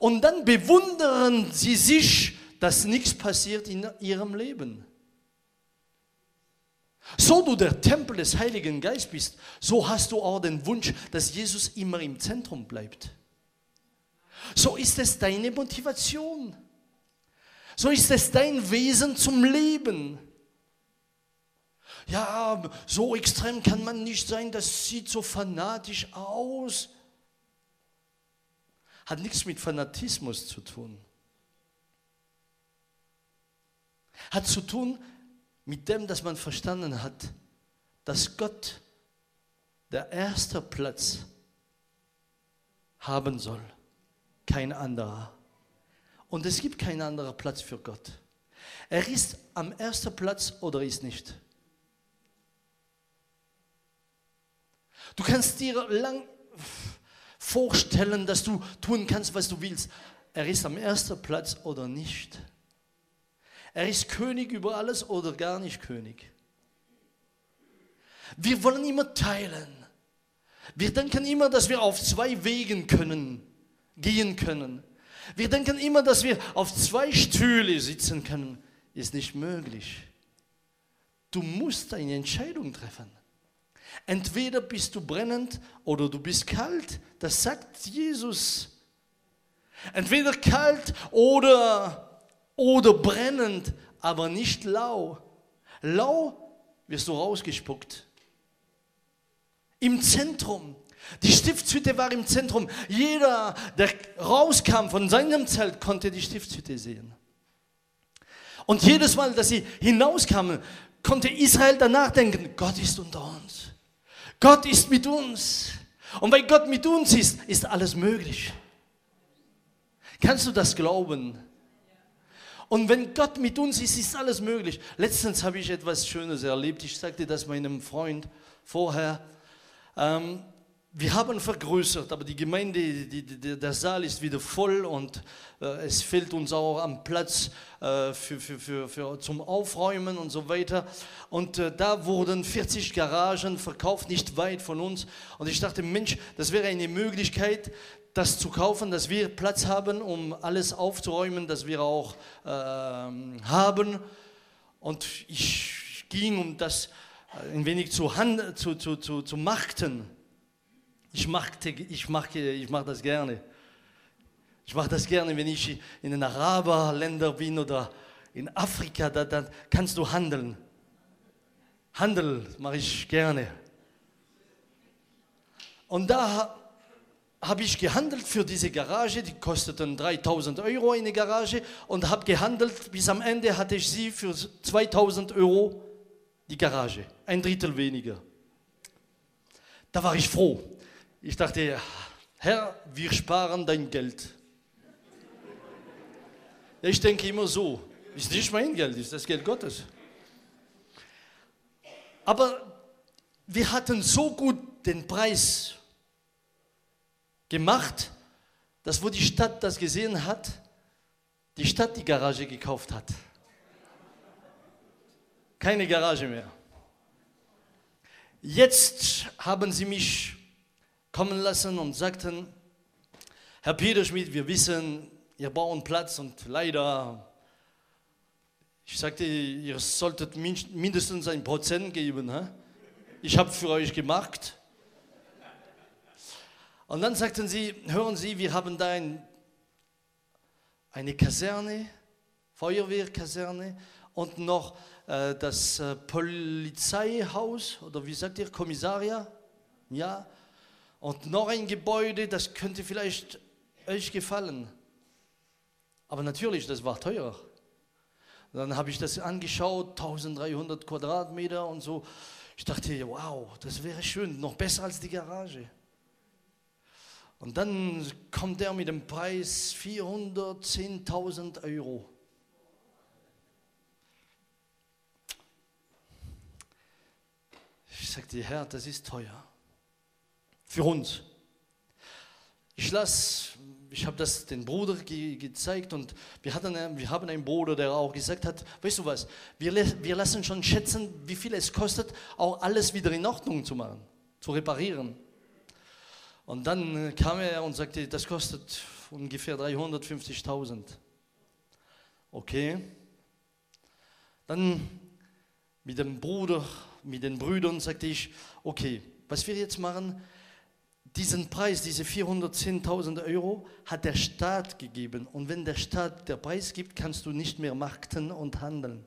Und dann bewundern sie sich, dass nichts passiert in ihrem Leben. So du der Tempel des Heiligen Geistes bist, so hast du auch den Wunsch, dass Jesus immer im Zentrum bleibt. So ist es deine Motivation. So ist es dein Wesen zum Leben. Ja, so extrem kann man nicht sein, das sieht so fanatisch aus. Hat nichts mit Fanatismus zu tun. Hat zu tun mit dem, dass man verstanden hat, dass Gott der erste Platz haben soll, kein anderer. Und es gibt keinen anderen Platz für Gott. Er ist am ersten Platz oder ist nicht. Du kannst dir lang vorstellen, dass du tun kannst, was du willst. er ist am ersten Platz oder nicht. Er ist König über alles oder gar nicht König. Wir wollen immer teilen. Wir denken immer, dass wir auf zwei Wegen können, gehen können. Wir denken immer, dass wir auf zwei Stühle sitzen können. Ist nicht möglich. Du musst eine Entscheidung treffen. Entweder bist du brennend oder du bist kalt. Das sagt Jesus. Entweder kalt oder, oder brennend, aber nicht lau. Lau wirst du rausgespuckt. Im Zentrum. Die Stiftshütte war im Zentrum. Jeder, der rauskam von seinem Zelt, konnte die Stiftshütte sehen. Und jedes Mal, dass sie hinauskamen, konnte Israel danach denken, Gott ist unter uns. Gott ist mit uns. Und weil Gott mit uns ist, ist alles möglich. Kannst du das glauben? Und wenn Gott mit uns ist, ist alles möglich. Letztens habe ich etwas Schönes erlebt. Ich sagte das meinem Freund vorher. Ähm, wir haben vergrößert, aber die Gemeinde, die, die, der Saal ist wieder voll und äh, es fehlt uns auch am Platz äh, für, für, für, für, zum Aufräumen und so weiter. Und äh, da wurden 40 Garagen verkauft, nicht weit von uns. Und ich dachte, Mensch, das wäre eine Möglichkeit, das zu kaufen, dass wir Platz haben, um alles aufzuräumen, das wir auch ähm, haben. Und ich ging, um das ein wenig zu, hand, zu, zu, zu, zu machten. Ich mache ich mach, ich mach das gerne. Ich mache das gerne, wenn ich in den Araberländern bin oder in Afrika, da, da kannst du handeln. Handel mache ich gerne. Und da habe ich gehandelt für diese Garage, die kosteten 3000 Euro eine Garage und habe gehandelt, bis am Ende hatte ich sie für 2000 Euro die Garage, ein Drittel weniger. Da war ich froh. Ich dachte, Herr, wir sparen dein Geld. Ich denke immer so, ist nicht mein Geld, ist das Geld Gottes. Aber wir hatten so gut den Preis gemacht, dass wo die Stadt das gesehen hat, die Stadt die Garage gekauft hat. Keine Garage mehr. Jetzt haben sie mich kommen lassen und sagten, Herr Peter Schmidt, wir wissen, ihr bauen Platz und leider, ich sagte, ihr solltet mindestens ein Prozent geben. He? Ich habe für euch gemacht. Und dann sagten sie, hören Sie, wir haben da ein, eine Kaserne, Feuerwehrkaserne und noch äh, das äh, Polizeihaus oder wie sagt ihr, Kommissaria? Ja, und noch ein Gebäude, das könnte vielleicht euch gefallen. Aber natürlich, das war teuer. Dann habe ich das angeschaut, 1300 Quadratmeter und so. Ich dachte, wow, das wäre schön, noch besser als die Garage. Und dann kommt er mit dem Preis 410.000 Euro. Ich sagte, Herr, das ist teuer für uns. Ich las, ich habe das den Bruder ge gezeigt und wir, hatten, wir haben einen Bruder, der auch gesagt hat, weißt du was, wir, wir lassen schon schätzen, wie viel es kostet, auch alles wieder in Ordnung zu machen, zu reparieren. Und dann kam er und sagte, das kostet ungefähr 350.000. Okay. Dann mit dem Bruder, mit den Brüdern sagte ich, okay, was wir jetzt machen, diesen Preis, diese 410.000 Euro, hat der Staat gegeben. Und wenn der Staat der Preis gibt, kannst du nicht mehr markten und handeln.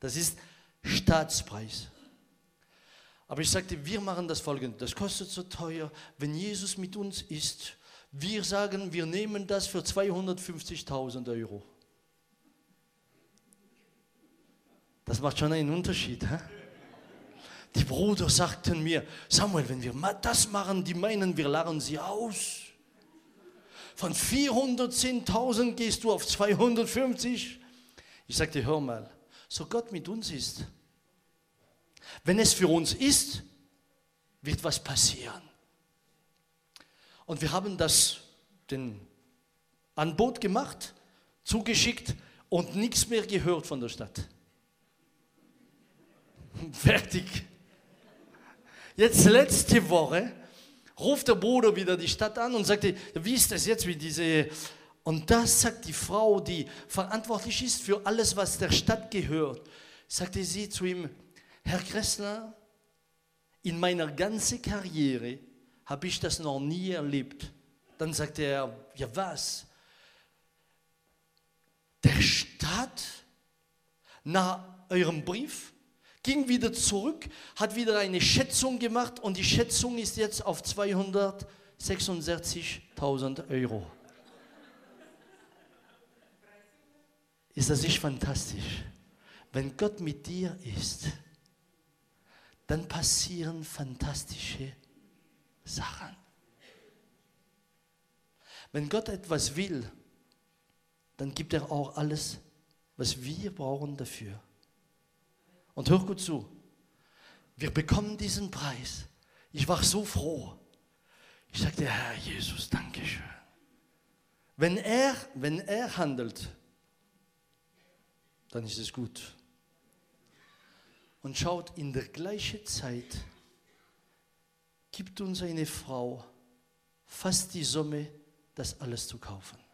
Das ist Staatspreis. Aber ich sagte, wir machen das folgende, das kostet so teuer, wenn Jesus mit uns ist, wir sagen, wir nehmen das für 250.000 Euro. Das macht schon einen Unterschied. Hä? Die Brüder sagten mir, Samuel, wenn wir das machen, die meinen, wir lachen sie aus. Von 410.000 gehst du auf 250. Ich sagte, hör mal, so Gott mit uns ist. Wenn es für uns ist, wird was passieren. Und wir haben das den ein Boot gemacht, zugeschickt und nichts mehr gehört von der Stadt. Fertig. Jetzt letzte Woche ruft der Bruder wieder die Stadt an und sagte, wie ist das jetzt mit diese... Und das sagt die Frau, die verantwortlich ist für alles, was der Stadt gehört, sagte sie zu ihm, Herr Kressler, in meiner ganzen Karriere habe ich das noch nie erlebt. Dann sagte er, ja was? Der Staat nach eurem Brief ging wieder zurück, hat wieder eine Schätzung gemacht und die Schätzung ist jetzt auf 266.000 Euro. Ist das nicht fantastisch? Wenn Gott mit dir ist, dann passieren fantastische Sachen. Wenn Gott etwas will, dann gibt er auch alles, was wir brauchen dafür. Und hör gut zu, wir bekommen diesen Preis. Ich war so froh. Ich sagte, Herr Jesus, danke schön. Wenn er, wenn er handelt, dann ist es gut. Und schaut, in der gleichen Zeit gibt uns eine Frau fast die Summe, das alles zu kaufen.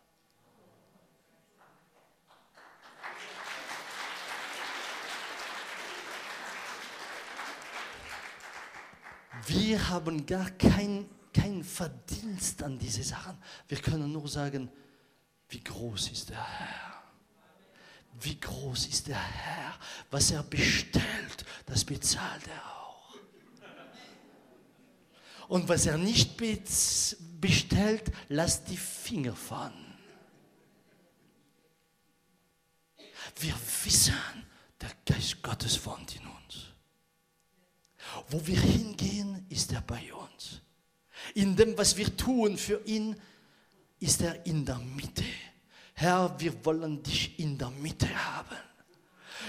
Wir haben gar keinen kein Verdienst an diese Sachen. Wir können nur sagen, wie groß ist der Herr. Wie groß ist der Herr. Was er bestellt, das bezahlt er auch. Und was er nicht bestellt, lasst die Finger von. Wir wissen, der Geist Gottes wohnt in uns. Wo wir hingehen, ist er bei uns. In dem, was wir tun für ihn, ist er in der Mitte. Herr, wir wollen dich in der Mitte haben.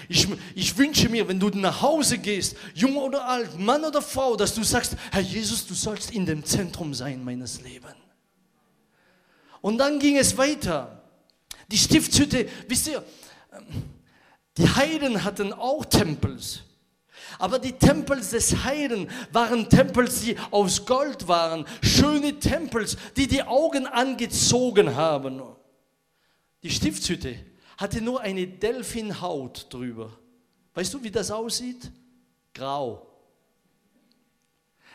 Ich, ich, wünsche mir, wenn du nach Hause gehst, jung oder alt, Mann oder Frau, dass du sagst, Herr Jesus, du sollst in dem Zentrum sein meines Lebens. Und dann ging es weiter. Die Stiftshütte, wisst ihr, die Heiden hatten auch Tempels. Aber die Tempels des Heiden waren Tempels, die aus Gold waren. Schöne Tempels, die die Augen angezogen haben. Die Stiftshütte hatte nur eine Delfinhaut drüber. Weißt du, wie das aussieht? Grau.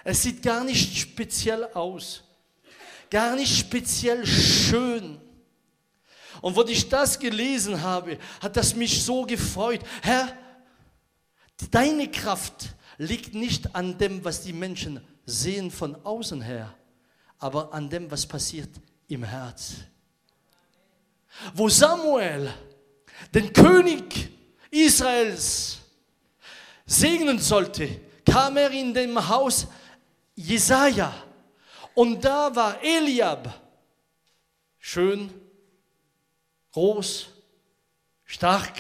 Es sieht gar nicht speziell aus. Gar nicht speziell schön. Und wo ich das gelesen habe, hat das mich so gefreut. Herr, Deine Kraft liegt nicht an dem, was die Menschen sehen von außen her, aber an dem, was passiert im Herz. Wo Samuel den König Israels segnen sollte, kam er in dem Haus Jesaja und da war Eliab, schön, groß, stark.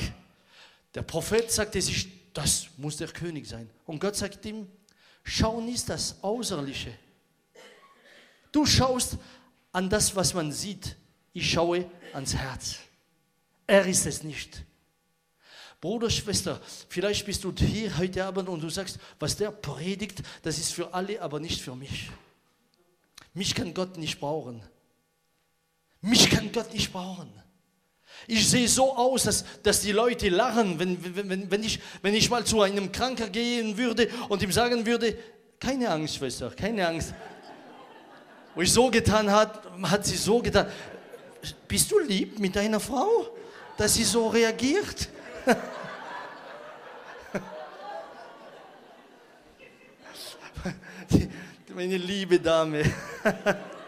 Der Prophet sagte sich, das muss der König sein. Und Gott sagt ihm, schau nicht das Äußerliche. Du schaust an das, was man sieht. Ich schaue ans Herz. Er ist es nicht. Bruder, Schwester, vielleicht bist du hier heute Abend und du sagst, was der predigt, das ist für alle, aber nicht für mich. Mich kann Gott nicht brauchen. Mich kann Gott nicht brauchen. Ich sehe so aus, dass, dass die Leute lachen, wenn, wenn, wenn, ich, wenn ich mal zu einem Kranker gehen würde und ihm sagen würde, keine Angst, Schwester, keine Angst. Wo ich so getan hat, hat sie so getan. Bist du lieb mit deiner Frau, dass sie so reagiert? Meine liebe Dame.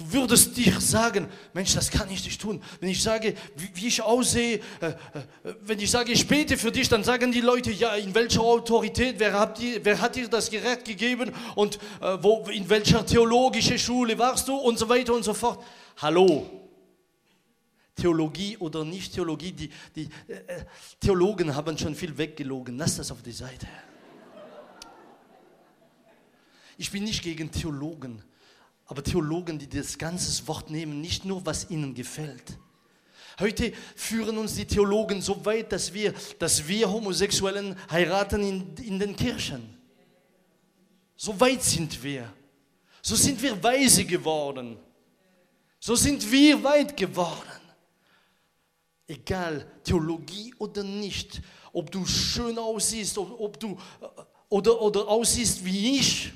Du würdest dir sagen, Mensch, das kann ich nicht tun. Wenn ich sage, wie, ich aussehe, äh, äh, wenn ich sage, ich bete für dich, dann sagen die Leute, ja, in welcher Autorität, wer hat dir, wer hat dir das Gerät gegeben und äh, wo, in welcher theologischen Schule warst du und so weiter und so fort. Hallo. Theologie oder nicht Theologie, die, die äh, Theologen haben schon viel weggelogen. Lass das auf die Seite. Ich bin nicht gegen Theologen, aber Theologen, die das ganze Wort nehmen, nicht nur, was ihnen gefällt. Heute führen uns die Theologen so weit, dass wir, dass wir Homosexuellen heiraten in, in den Kirchen. So weit sind wir. So sind wir weise geworden. So sind wir weit geworden. Egal, Theologie oder nicht, ob du schön aussiehst, ob, ob du oder, oder aussiehst wie ich,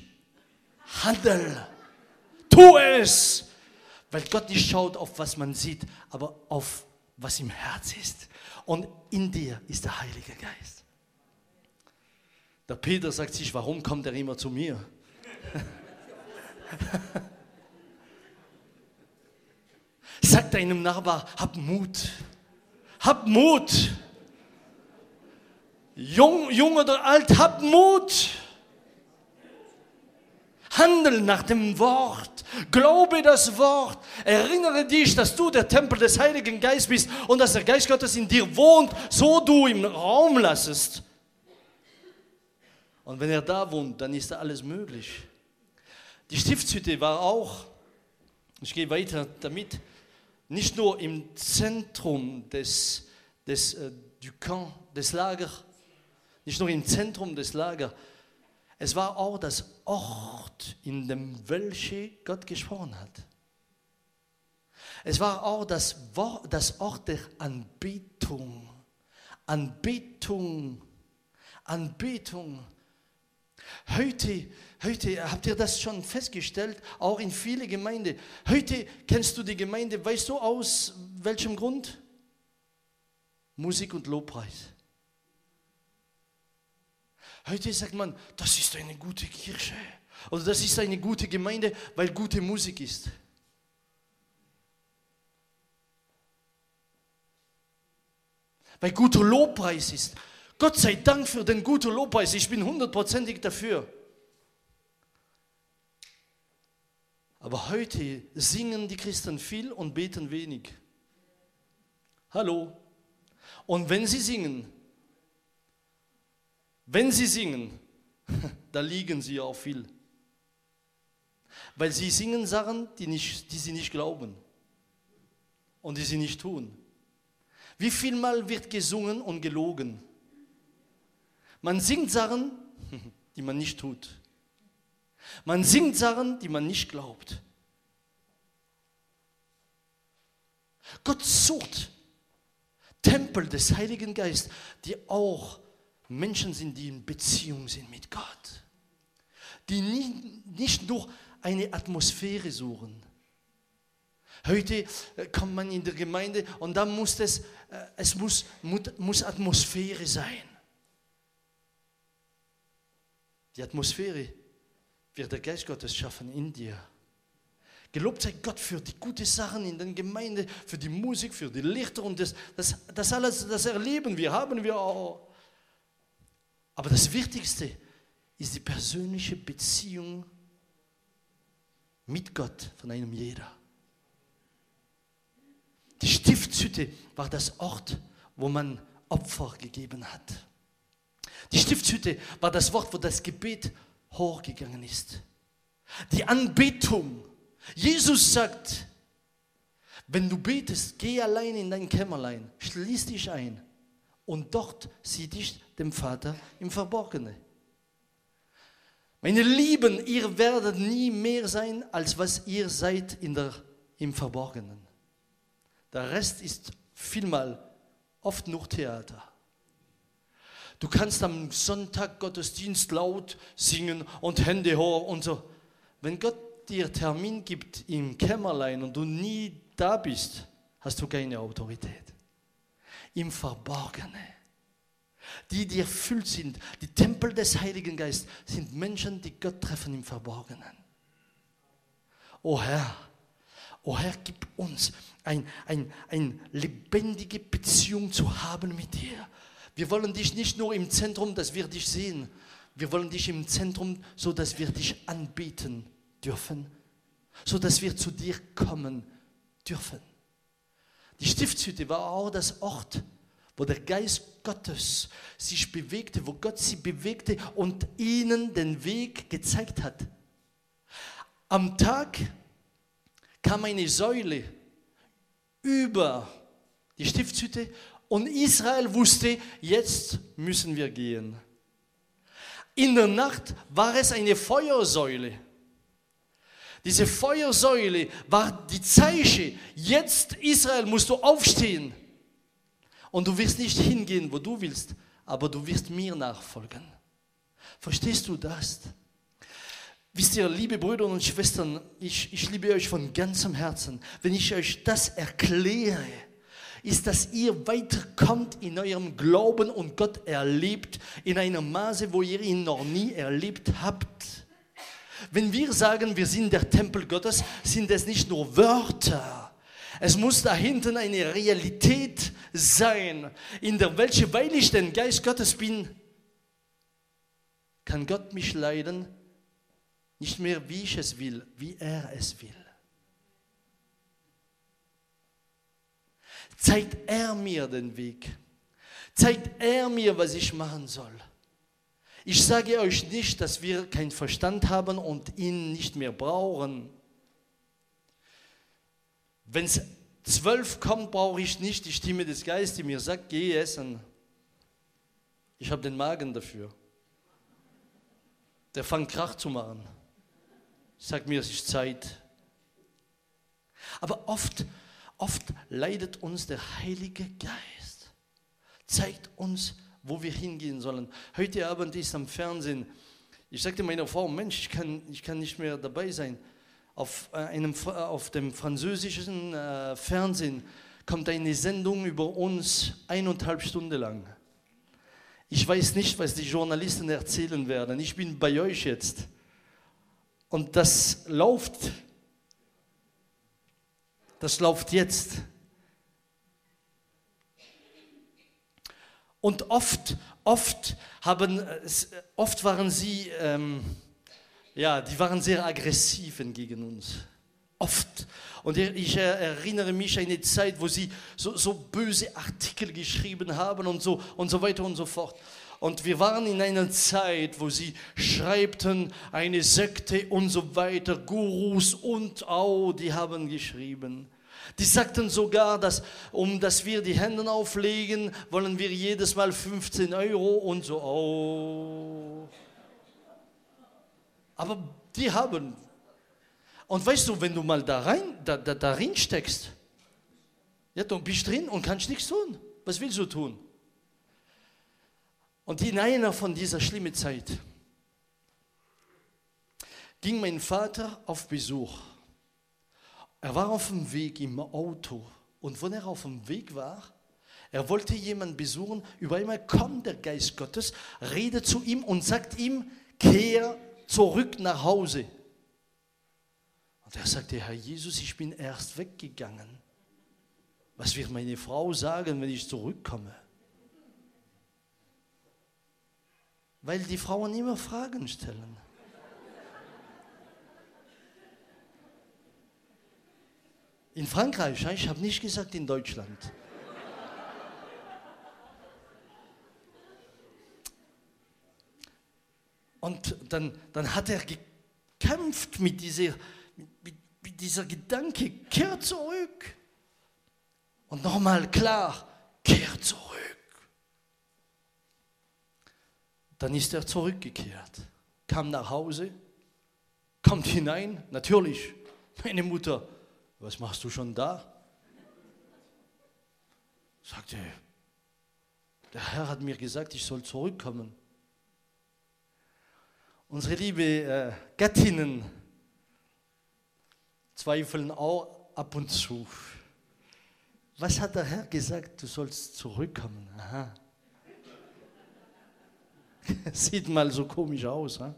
handel. Tu es. Weil Gott nicht schaut auf, was man sieht, aber auf, was im Herz ist. Und in dir ist der Heilige Geist. Der Peter sagt sich, warum kommt er immer zu mir? Sag deinem Nachbar, hab Mut. Hab Mut. Jung, jung oder alt, hab Mut. Handel nach dem Wort. Glaube das Wort. Erinnere dich, dass du der Tempel des Heiligen Geistes bist und dass der Geist Gottes in dir wohnt, so du im Raum lassest. Und wenn er da wohnt, dann ist da alles möglich. Die Stiftshütte war auch, ich gehe weiter damit, nicht nur im Zentrum des, des, äh, du Camp, des Lagers, nicht nur im Zentrum des Lagers, es war auch das Ort, in dem welche Gott gesprochen hat. Es war auch das, Wort, das Ort der Anbetung. Anbetung, Anbetung. Heute, heute habt ihr das schon festgestellt, auch in viele Gemeinden. Heute kennst du die Gemeinde, weißt du aus welchem Grund? Musik und Lobpreis. Heute sagt man, das ist eine gute Kirche oder das ist eine gute Gemeinde, weil gute Musik ist. Weil guter Lobpreis ist. Gott sei Dank für den guten Lobpreis. Ich bin hundertprozentig dafür. Aber heute singen die Christen viel und beten wenig. Hallo. Und wenn sie singen, wenn sie singen, da liegen sie auch viel. Weil sie singen Sachen, die, nicht, die sie nicht glauben und die sie nicht tun. Wie viel Mal wird gesungen und gelogen? Man singt Sachen, die man nicht tut. Man singt Sachen, die man nicht glaubt. Gott sucht Tempel des Heiligen Geistes, die auch Menschen sind, die in Beziehung sind mit Gott. Die nicht nur eine Atmosphäre suchen. Heute äh, kommt man in der Gemeinde und dann muss es, äh, es muss, muss Atmosphäre sein. Die Atmosphäre wird der Geist Gottes schaffen in dir. Gelobt sei Gott für die guten Sachen in der Gemeinde, für die Musik, für die Lichter und das, das, das alles, das erleben wir, haben wir auch. Aber das Wichtigste ist die persönliche Beziehung mit Gott von einem jeder. Die Stiftshütte war das Ort, wo man Opfer gegeben hat. Die Stiftshütte war das Wort, wo das Gebet hochgegangen ist. Die Anbetung. Jesus sagt, wenn du betest, geh allein in dein Kämmerlein, schließ dich ein und dort sieh dich dem Vater im Verborgenen. Meine Lieben, ihr werdet nie mehr sein, als was ihr seid in der, im Verborgenen. Der Rest ist vielmal oft nur Theater. Du kannst am Sonntag Gottesdienst laut singen und Hände hoch und so. Wenn Gott dir Termin gibt im Kämmerlein und du nie da bist, hast du keine Autorität. Im Verborgenen. Die, die erfüllt sind, die Tempel des Heiligen Geistes, sind Menschen, die Gott treffen im Verborgenen. O Herr, o Herr, gib uns eine ein, ein lebendige Beziehung zu haben mit dir. Wir wollen dich nicht nur im Zentrum, dass wir dich sehen. Wir wollen dich im Zentrum, so dass wir dich anbeten dürfen, so dass wir zu dir kommen dürfen. Die Stiftshütte war auch das Ort, wo der Geist Gottes sich bewegte, wo Gott sie bewegte und ihnen den Weg gezeigt hat. Am Tag kam eine Säule über die Stiftshütte und Israel wusste, jetzt müssen wir gehen. In der Nacht war es eine Feuersäule. Diese Feuersäule war die Zeichen, jetzt Israel musst du aufstehen. Und du wirst nicht hingehen, wo du willst, aber du wirst mir nachfolgen. Verstehst du das? Wisst ihr, liebe Brüder und Schwestern, ich, ich liebe euch von ganzem Herzen. Wenn ich euch das erkläre, ist, dass ihr weiterkommt in eurem Glauben und Gott erlebt in einer Maße, wo ihr ihn noch nie erlebt habt. Wenn wir sagen, wir sind der Tempel Gottes, sind es nicht nur Wörter. Es muss da hinten eine Realität sein, in der welche, weil ich den Geist Gottes bin, kann Gott mich leiden, nicht mehr wie ich es will, wie er es will. Zeigt er mir den Weg. Zeigt er mir, was ich machen soll. Ich sage euch nicht, dass wir keinen Verstand haben und ihn nicht mehr brauchen. Wenn es zwölf kommt, brauche ich nicht die Stimme des Geistes, die mir sagt, geh essen. Ich habe den Magen dafür. Der fängt Krach zu machen. Sagt mir, es ist Zeit. Aber oft, oft leidet uns der Heilige Geist. Zeigt uns, wo wir hingehen sollen. Heute Abend ist am Fernsehen, ich sagte meiner Frau, Mensch, ich kann, ich kann nicht mehr dabei sein. Auf, äh, einem, auf dem französischen äh, Fernsehen kommt eine Sendung über uns eineinhalb Stunden lang. Ich weiß nicht, was die Journalisten erzählen werden. Ich bin bei euch jetzt. Und das läuft. Das läuft jetzt. Und oft, oft, haben, oft waren sie, ähm, ja, die waren sehr aggressiv gegen uns. Oft. Und ich erinnere mich an eine Zeit, wo sie so, so böse Artikel geschrieben haben und so, und so weiter und so fort. Und wir waren in einer Zeit, wo sie schreibten, eine Sekte und so weiter, Gurus und auch, die haben geschrieben. Die sagten sogar, dass um dass wir die Hände auflegen, wollen wir jedes Mal 15 Euro und so. Oh. Aber die haben. Und weißt du, wenn du mal da rein, da, da, da rein steckst, ja, dann bist du drin und kannst nichts tun. Was willst du tun? Und in einer von dieser schlimmen Zeit ging mein Vater auf Besuch. Er war auf dem Weg im Auto und wenn er auf dem Weg war, er wollte jemanden besuchen, über einmal kommt der Geist Gottes, redet zu ihm und sagt ihm, kehr zurück nach Hause. Und er sagte, Herr Jesus, ich bin erst weggegangen. Was wird meine Frau sagen, wenn ich zurückkomme? Weil die Frauen immer Fragen stellen. In Frankreich, ich habe nicht gesagt in Deutschland. Und dann, dann hat er gekämpft mit dieser, mit, mit dieser Gedanke, kehr zurück. Und nochmal klar, kehr zurück. Dann ist er zurückgekehrt, kam nach Hause, kommt hinein, natürlich, meine Mutter, was machst du schon da? Sagte, der Herr hat mir gesagt, ich soll zurückkommen. Unsere liebe äh, Gattinnen zweifeln auch ab und zu. Was hat der Herr gesagt? Du sollst zurückkommen. Aha. Sieht mal so komisch aus. Ha?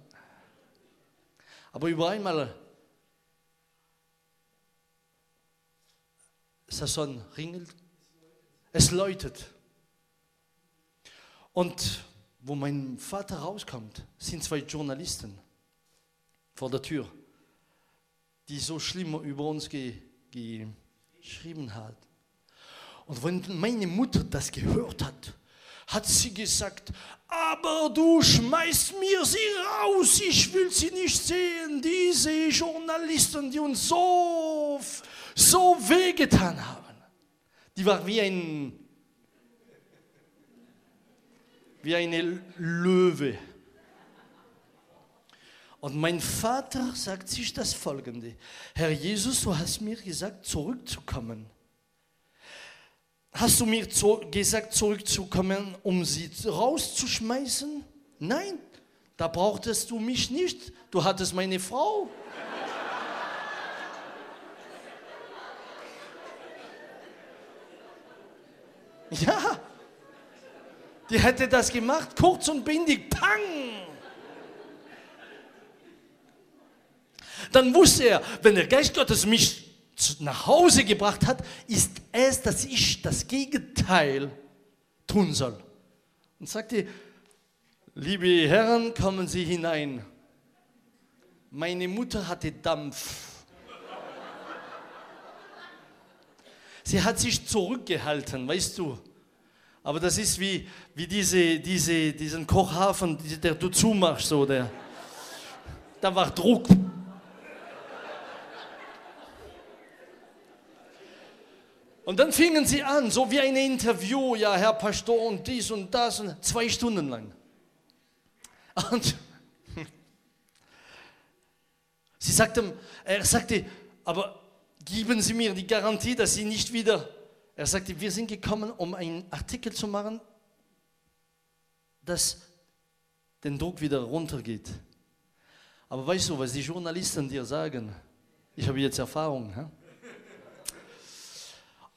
Aber über einmal Saison ringelt, es läutet. Und wo mein Vater rauskommt, sind zwei Journalisten vor der Tür, die so schlimm über uns ge geschrieben hat. Und wenn meine Mutter das gehört hat, hat sie gesagt, aber du schmeißt mir sie raus, ich will sie nicht sehen, diese Journalisten, die uns so, so wehgetan haben. Die war wie ein, wie eine Löwe. Und mein Vater sagt sich das folgende, Herr Jesus, du hast mir gesagt, zurückzukommen. Hast du mir zu, gesagt, zurückzukommen, um sie rauszuschmeißen? Nein, da brauchtest du mich nicht. Du hattest meine Frau. Ja, die hätte das gemacht, kurz und bindig, pang! Dann wusste er, wenn der Geist Gottes mich nach Hause gebracht hat, ist es, dass ich das Gegenteil tun soll. Und sagte, liebe Herren, kommen Sie hinein. Meine Mutter hatte Dampf. Sie hat sich zurückgehalten, weißt du. Aber das ist wie, wie diese, diese, diesen Kochhafen, der du zumachst, so der. Da war Druck. Und dann fingen sie an, so wie ein Interview, ja, Herr Pastor und dies und das, und zwei Stunden lang. Und sie sagten, er sagte, aber geben Sie mir die Garantie, dass Sie nicht wieder. Er sagte, wir sind gekommen, um einen Artikel zu machen, dass den Druck wieder runtergeht. Aber weißt du, was die Journalisten dir sagen? Ich habe jetzt Erfahrung. Ja?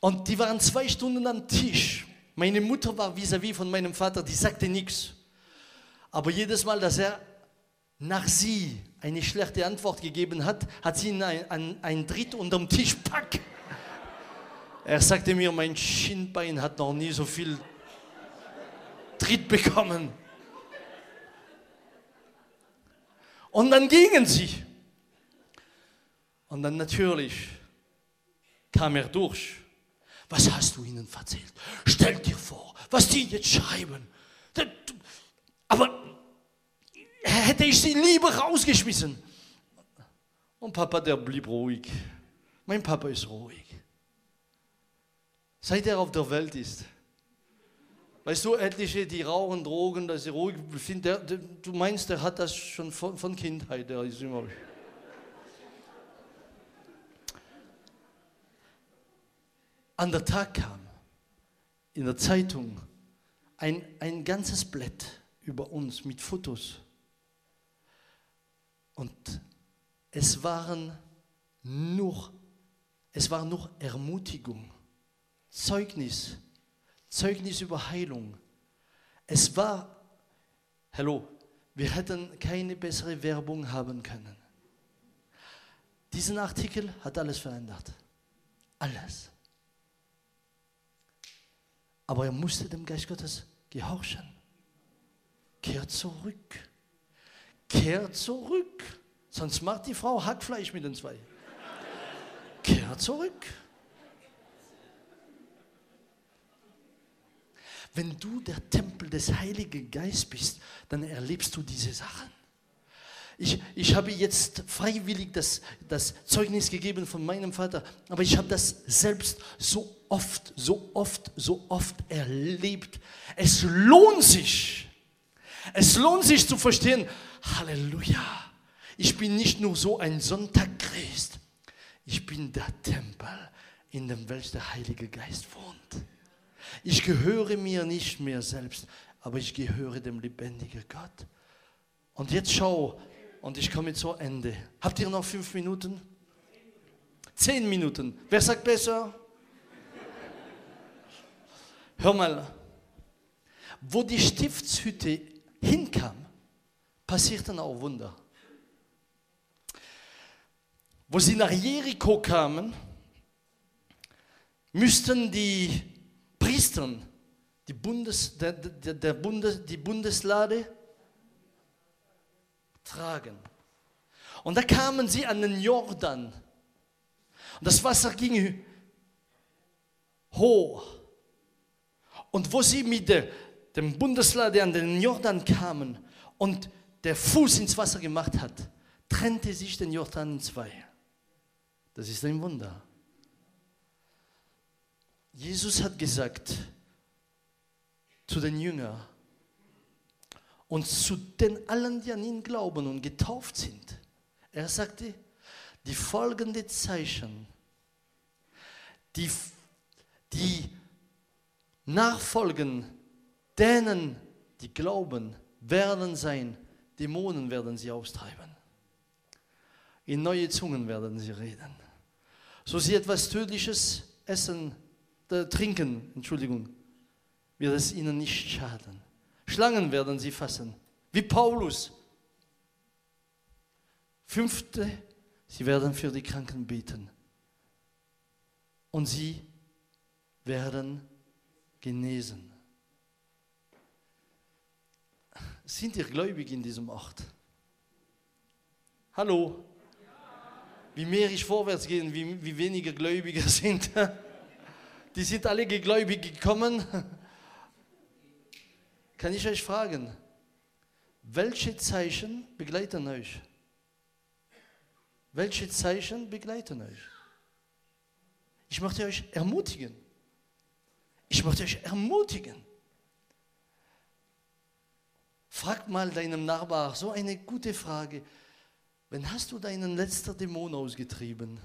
Und die waren zwei Stunden am Tisch. Meine Mutter war vis-à-vis -vis von meinem Vater, die sagte nichts. Aber jedes Mal, dass er nach sie eine schlechte Antwort gegeben hat, hat sie ihn ein, ein, ein Dritt unterm Tisch pack. Er sagte mir, mein Schienbein hat noch nie so viel Tritt bekommen. Und dann gingen sie. Und dann natürlich kam er durch. Was hast du ihnen erzählt? Stell dir vor, was die jetzt schreiben. Aber hätte ich sie lieber rausgeschmissen. Und Papa, der blieb ruhig. Mein Papa ist ruhig. Seit er auf der Welt ist. Weißt du, etliche, die rauchen Drogen, dass sie ruhig der, du meinst, der hat das schon von, von Kindheit, der ist immer. an der Tag kam, in der Zeitung, ein, ein ganzes Blatt über uns mit Fotos. Und es waren nur, es war nur Ermutigung, Zeugnis, Zeugnis über Heilung. Es war, hallo, wir hätten keine bessere Werbung haben können. Diesen Artikel hat alles verändert. Alles. Aber er musste dem Geist Gottes gehorchen. Kehr zurück. Kehr zurück. Sonst macht die Frau Hackfleisch mit den zwei. Kehr zurück. Wenn du der Tempel des Heiligen Geistes bist, dann erlebst du diese Sachen. Ich, ich habe jetzt freiwillig das, das Zeugnis gegeben von meinem Vater, aber ich habe das selbst so oft, so oft, so oft erlebt. Es lohnt sich. Es lohnt sich zu verstehen, Halleluja, ich bin nicht nur so ein Sonntagchrist, ich bin der Tempel, in dem welch der Heilige Geist wohnt. Ich gehöre mir nicht mehr selbst, aber ich gehöre dem lebendigen Gott. Und jetzt schau, und ich komme zu Ende. Habt ihr noch fünf Minuten? Zehn Minuten. Wer sagt besser? Hör mal, wo die Stiftshütte hinkam, passierten auch Wunder. Wo sie nach Jericho kamen, müssten die Priester die, Bundes, der, der, der Bundes, die Bundeslade tragen. Und da kamen sie an den Jordan. Und das Wasser ging hoch. Und wo sie mit der, dem Bundesland, der an den Jordan kamen und der Fuß ins Wasser gemacht hat, trennte sich den Jordan in zwei. Das ist ein Wunder. Jesus hat gesagt zu den Jüngern und zu den allen, die an ihn glauben und getauft sind, er sagte, die folgenden Zeichen, die, die nachfolgen denen, die glauben, werden sein, Dämonen werden sie austreiben. In neue Zungen werden sie reden. So sie etwas Tödliches essen, äh, trinken, Entschuldigung, wird es ihnen nicht schaden. Schlangen werden sie fassen, wie Paulus. Fünfte, sie werden für die Kranken beten. Und sie werden genesen. Sind ihr gläubig in diesem Ort? Hallo? Wie mehr ich vorwärts gehe, wie, wie weniger Gläubige sind. Die sind alle gegläubig gekommen. Kann ich euch fragen, welche Zeichen begleiten euch? Welche Zeichen begleiten euch? Ich möchte euch ermutigen. Ich möchte euch ermutigen. Frag mal deinem Nachbar so eine gute Frage. Wann hast du deinen letzten Dämon ausgetrieben?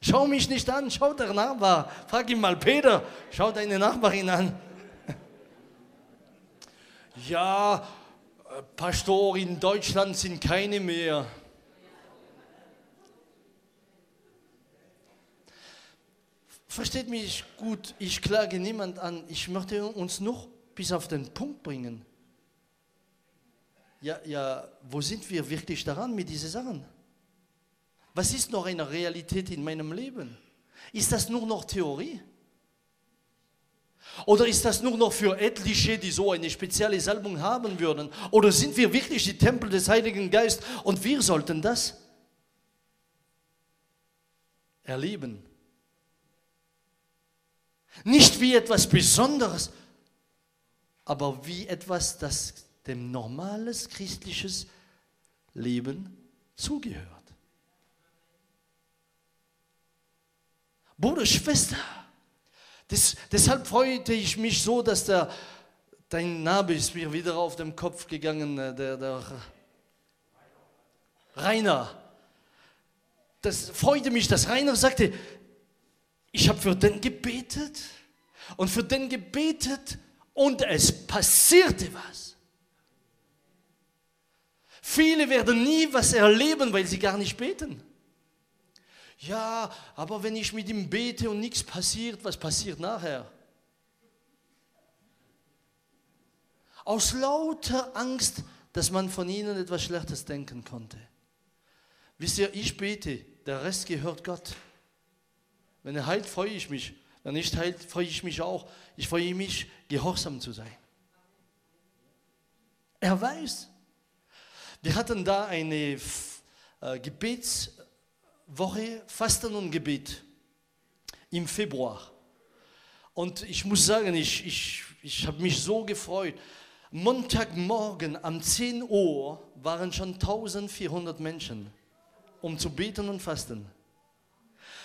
Schau mich nicht an, schau der Nachbar. Frag ihn mal, Peter, schau deine Nachbarin an. Ja, Pastor, in Deutschland sind keine mehr. Versteht mich gut, ich klage niemand an. Ich möchte uns noch bis auf den Punkt bringen. Ja, ja, wo sind wir wirklich daran mit diesen Sachen? Was ist noch eine Realität in meinem Leben? Ist das nur noch Theorie? Oder ist das nur noch für etliche, die so eine spezielle Salbung haben würden? Oder sind wir wirklich die Tempel des Heiligen Geistes und wir sollten das erleben? Nicht wie etwas Besonderes, aber wie etwas, das dem normales christliches Leben zugehört. Bruder, Schwester, das, deshalb freute ich mich so, dass der, dein Name ist mir wieder auf den Kopf gegangen, äh, der, der Rainer. Das freute mich, dass Rainer sagte, ich habe für den gebetet und für den gebetet und es passierte was. Viele werden nie was erleben, weil sie gar nicht beten. Ja, aber wenn ich mit ihm bete und nichts passiert, was passiert nachher? Aus lauter Angst, dass man von ihnen etwas Schlechtes denken konnte. Wisst ihr, ich bete, der Rest gehört Gott. Wenn er heilt, freue ich mich. Nicht heilt, freue ich mich auch. Ich freue mich, gehorsam zu sein. Er weiß. Wir hatten da eine äh, Gebetswoche, Fasten und Gebet im Februar. Und ich muss sagen, ich, ich, ich habe mich so gefreut. Montagmorgen um 10 Uhr waren schon 1400 Menschen, um zu beten und fasten.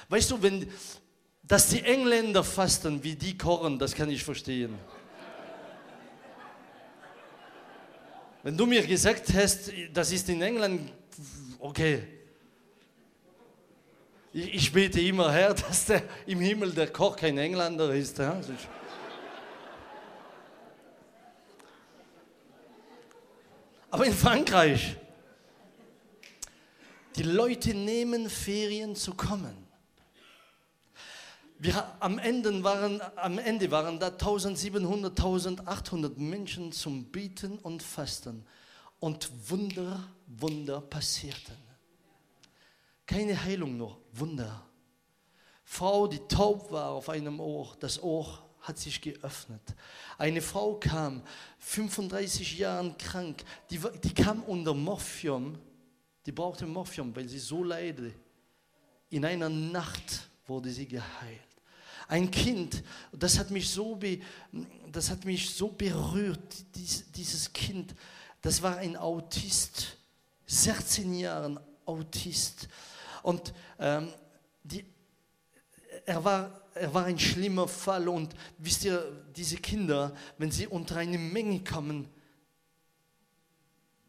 Weißt du, wenn, dass die Engländer fasten, wie die kochen, das kann ich verstehen. Wenn du mir gesagt hast, das ist in England, okay. Ich, ich bete immer her, dass der im Himmel der Koch kein Engländer ist. Ja? Aber in Frankreich, die Leute nehmen Ferien zu kommen. Wir, am, Ende waren, am Ende waren da 1700, 1800 Menschen zum Beten und Fasten. Und Wunder, Wunder passierten. Keine Heilung nur, Wunder. Frau, die taub war auf einem Ohr, das Ohr hat sich geöffnet. Eine Frau kam, 35 Jahre krank, die, die kam unter Morphium, die brauchte Morphium, weil sie so leidete. In einer Nacht wurde sie geheilt. Ein Kind, das hat mich so, be, das hat mich so berührt, dies, dieses Kind, das war ein Autist, 16 Jahre Autist. Und ähm, die, er, war, er war ein schlimmer Fall. Und wisst ihr, diese Kinder, wenn sie unter eine Menge kommen,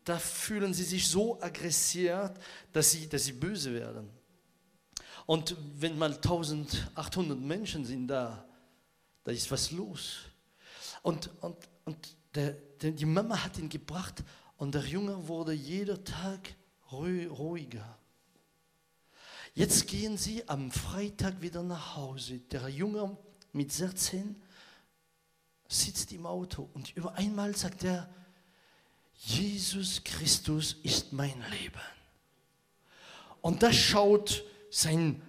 da fühlen sie sich so aggressiert, dass sie, dass sie böse werden. Und wenn mal 1800 Menschen sind da, da ist was los. Und, und, und der, der, die Mama hat ihn gebracht und der Junge wurde jeder Tag ruhiger. Jetzt gehen sie am Freitag wieder nach Hause. Der Junge mit 16 sitzt im Auto und über einmal sagt er, Jesus Christus ist mein Leben. Und da schaut sein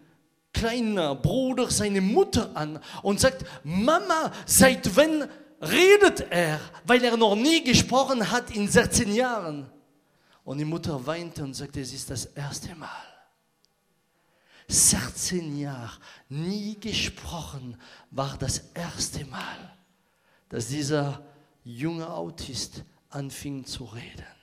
kleiner Bruder seine Mutter an und sagt, Mama, seit wann redet er? Weil er noch nie gesprochen hat in 16 Jahren. Und die Mutter weinte und sagte, es ist das erste Mal. 16 Jahre nie gesprochen war das erste Mal, dass dieser junge Autist anfing zu reden.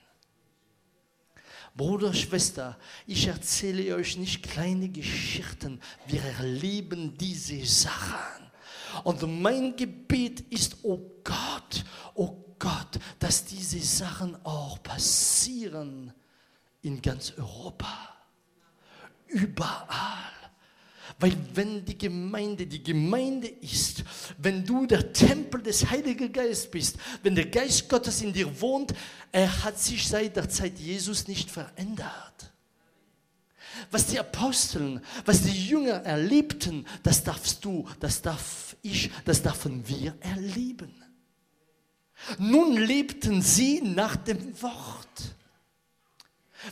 Bruder, Schwester, ich erzähle euch nicht kleine Geschichten, wir erleben diese Sachen. Und mein Gebet ist, oh Gott, oh Gott, dass diese Sachen auch passieren in ganz Europa. Überall. Weil wenn die Gemeinde die Gemeinde ist, wenn du der Tempel des Heiligen Geistes bist, wenn der Geist Gottes in dir wohnt, er hat sich seit der Zeit Jesus nicht verändert. Was die Aposteln, was die Jünger erlebten, das darfst du, das darf ich, das dürfen wir erleben. Nun lebten sie nach dem Wort.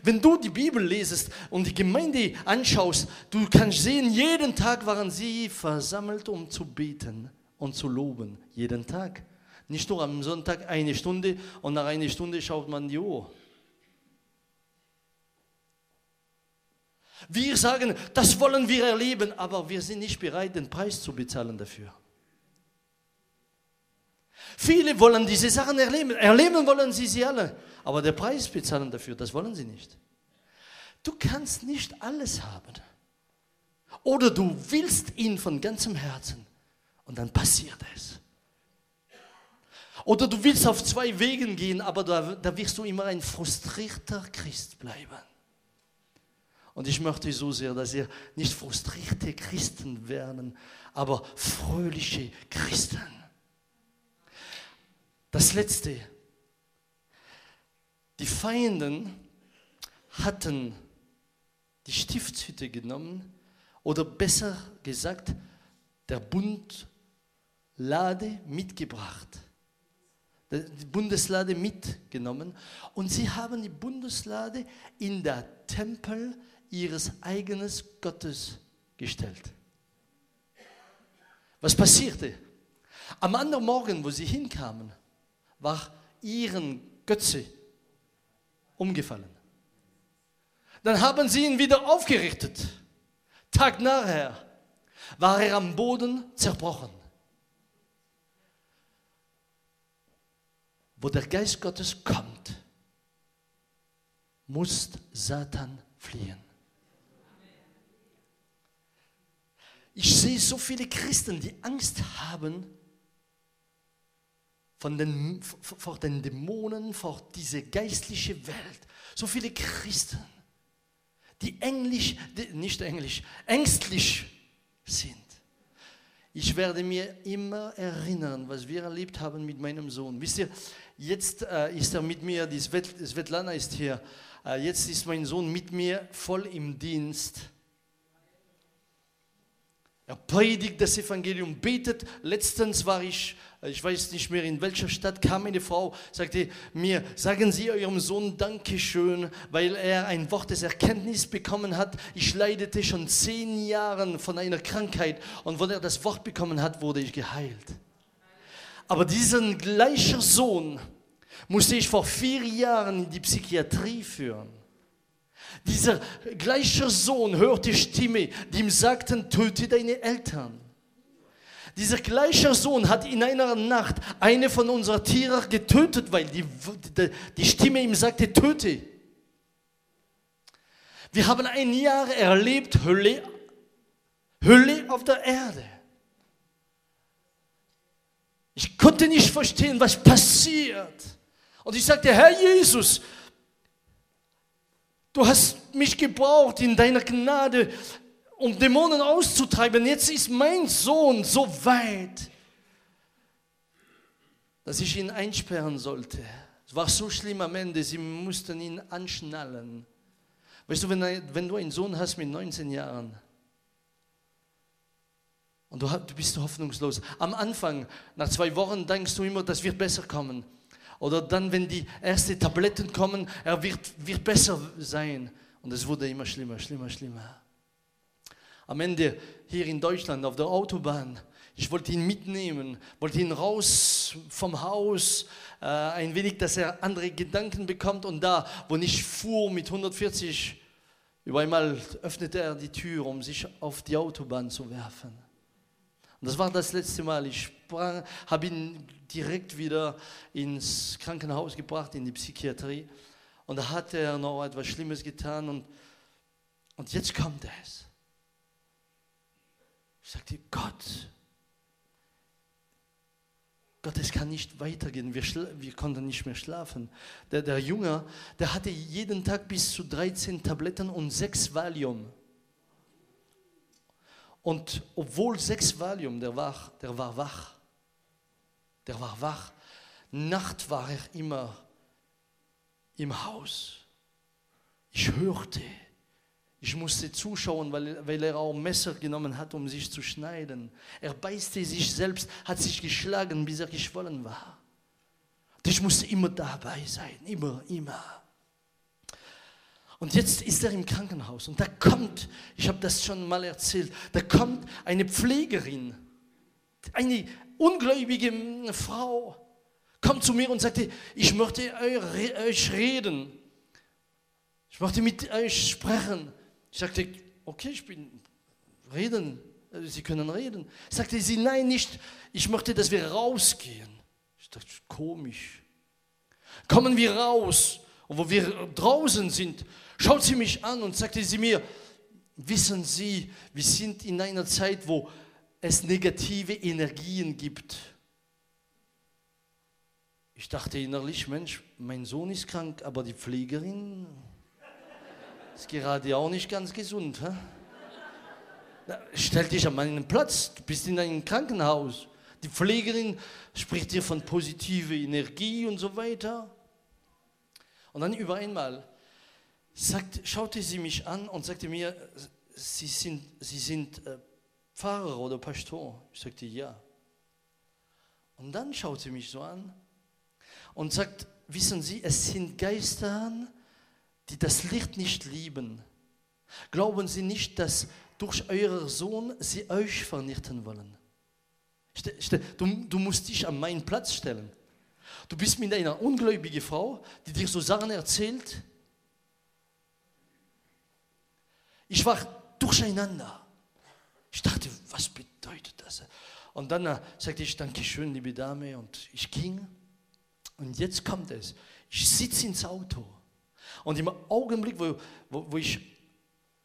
Wenn du die Bibel lesest und die Gemeinde anschaust, du kannst sehen, jeden Tag waren sie versammelt, um zu beten und zu loben. Jeden Tag. Nicht nur am Sonntag eine Stunde und nach einer Stunde schaut man die Uhr. Wir sagen, das wollen wir erleben, aber wir sind nicht bereit, den Preis zu bezahlen dafür. Viele wollen diese Sachen erleben. Erleben wollen sie sie alle. Aber der Preis bezahlen dafür, das wollen sie nicht. Du kannst nicht alles haben. Oder du willst ihn von ganzem Herzen und dann passiert es. Oder du willst auf zwei Wegen gehen, aber da, da wirst du immer ein frustrierter Christ bleiben. Und ich möchte so sehr, dass ihr nicht frustrierte Christen werden, aber fröhliche Christen. Das Letzte, die Feinden hatten die Stiftshütte genommen oder besser gesagt, der Bundlade mitgebracht. Die Bundeslade mitgenommen und sie haben die Bundeslade in der Tempel ihres eigenen Gottes gestellt. Was passierte? Am anderen Morgen, wo sie hinkamen, war ihren Götze umgefallen. Dann haben sie ihn wieder aufgerichtet. Tag nachher war er am Boden zerbrochen. Wo der Geist Gottes kommt, muss Satan fliehen. Ich sehe so viele Christen, die Angst haben, von den, vor den Dämonen, vor diese geistliche Welt. So viele Christen, die englisch, die, nicht englisch, ängstlich sind. Ich werde mir immer erinnern, was wir erlebt haben mit meinem Sohn. Wisst ihr, jetzt äh, ist er mit mir, Svetlana ist hier, äh, jetzt ist mein Sohn mit mir voll im Dienst. Er predigt das Evangelium, betet. Letztens war ich ich weiß nicht mehr in welcher Stadt, kam eine Frau, sagte mir, sagen Sie eurem Sohn Dankeschön, weil er ein Wort des Erkenntnis bekommen hat. Ich leidete schon zehn Jahre von einer Krankheit und wenn er das Wort bekommen hat, wurde ich geheilt. Aber diesen gleichen Sohn musste ich vor vier Jahren in die Psychiatrie führen. Dieser gleiche Sohn hörte Stimme, die ihm sagten, töte deine Eltern. Dieser gleiche Sohn hat in einer Nacht eine von unseren Tieren getötet, weil die, die, Stimme ihm sagte, töte. Wir haben ein Jahr erlebt, Hölle, Hölle auf der Erde. Ich konnte nicht verstehen, was passiert. Und ich sagte, Herr Jesus, du hast mich gebraucht in deiner Gnade, um Dämonen auszutreiben. Jetzt ist mein Sohn so weit, dass ich ihn einsperren sollte. Es war so schlimm am Ende, sie mussten ihn anschnallen. Weißt du, wenn, wenn du einen Sohn hast mit 19 Jahren und du, du bist hoffnungslos, am Anfang, nach zwei Wochen, denkst du immer, das wird besser kommen. Oder dann, wenn die ersten Tabletten kommen, er wird, wird besser sein. Und es wurde immer schlimmer, schlimmer, schlimmer. Am Ende hier in Deutschland auf der Autobahn, ich wollte ihn mitnehmen, wollte ihn raus vom Haus, äh, ein wenig, dass er andere Gedanken bekommt. Und da, wo ich fuhr mit 140, über einmal öffnete er die Tür, um sich auf die Autobahn zu werfen. Und das war das letzte Mal. Ich habe ihn direkt wieder ins Krankenhaus gebracht, in die Psychiatrie. Und da hat er noch etwas Schlimmes getan. Und, und jetzt kommt es. Ich sagte, Gott, Gott, es kann nicht weitergehen. Wir, wir konnten nicht mehr schlafen. Der, der Junge, der hatte jeden Tag bis zu 13 Tabletten und 6 Valium. Und obwohl 6 Valium, der war, der war wach. Der war wach. Nacht war er immer im Haus. Ich hörte, ich musste zuschauen, weil, weil er auch Messer genommen hat, um sich zu schneiden. Er beißte sich selbst, hat sich geschlagen, bis er geschwollen war. Ich musste immer dabei sein, immer, immer. Und jetzt ist er im Krankenhaus und da kommt, ich habe das schon mal erzählt, da kommt eine Pflegerin, eine ungläubige Frau, kommt zu mir und sagte, ich möchte euch reden, ich möchte mit euch sprechen. Ich sagte, okay, ich bin reden, äh, Sie können reden. Sagte sie, nein, nicht, ich möchte, dass wir rausgehen. Ich dachte, komisch. Kommen wir raus. Wo wir draußen sind, schaut sie mich an und sagte sie mir, wissen Sie, wir sind in einer Zeit, wo es negative Energien gibt. Ich dachte innerlich, Mensch, mein Sohn ist krank, aber die Pflegerin, ist gerade auch nicht ganz gesund. Hä? Na, stell dich an meinen Platz, du bist in einem Krankenhaus. Die Pflegerin spricht dir von positiver Energie und so weiter. Und dann über einmal sagt, schaute sie mich an und sagte mir, Sie sind, sie sind äh, Pfarrer oder Pastor. Ich sagte, ja. Und dann schaut sie mich so an und sagt, wissen Sie, es sind Geister, die das Licht nicht lieben, glauben Sie nicht, dass durch euren Sohn sie euch vernichten wollen. Du, du musst dich an meinen Platz stellen. Du bist mit einer ungläubigen Frau, die dir so Sachen erzählt. Ich war durcheinander. Ich dachte, was bedeutet das? Und dann äh, sagte ich, danke schön, liebe Dame, und ich ging. Und jetzt kommt es. Ich sitze ins Auto und im Augenblick, wo, wo, wo ich,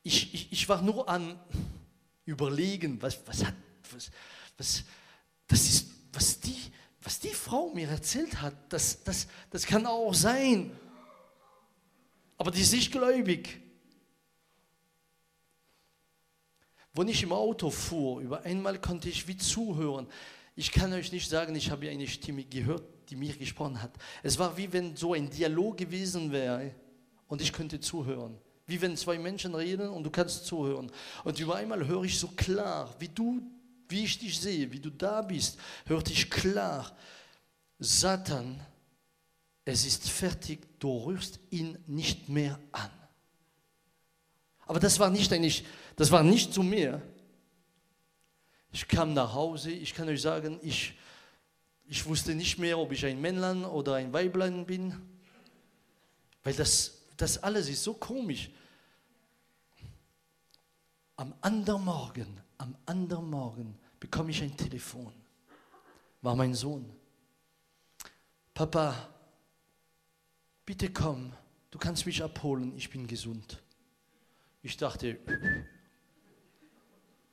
ich, ich, ich war nur am Überlegen, was, was hat, was, was, das ist, was die, was die Frau mir erzählt hat, das, das, das kann auch sein. Aber die ist nicht gläubig. Wenn ich im Auto fuhr, über einmal konnte ich wie zuhören. Ich kann euch nicht sagen, ich habe eine Stimme gehört, die mir gesprochen hat. Es war wie wenn so ein Dialog gewesen wäre und ich könnte zuhören. Wie wenn zwei Menschen reden und du kannst zuhören. Und über einmal höre ich so klar, wie du, wie ich dich sehe, wie du da bist, hörte ich klar, Satan, es ist fertig, du rührst ihn nicht mehr an. Aber das war nicht eigentlich, das war nicht zu mir. Ich kam nach Hause, ich kann euch sagen, ich, ich wusste nicht mehr, ob ich ein Männlein oder ein Weiblein bin, weil das das alles ist so komisch. Am anderen Morgen, am anderen Morgen bekomme ich ein Telefon. War mein Sohn. Papa, bitte komm, du kannst mich abholen, ich bin gesund. Ich dachte,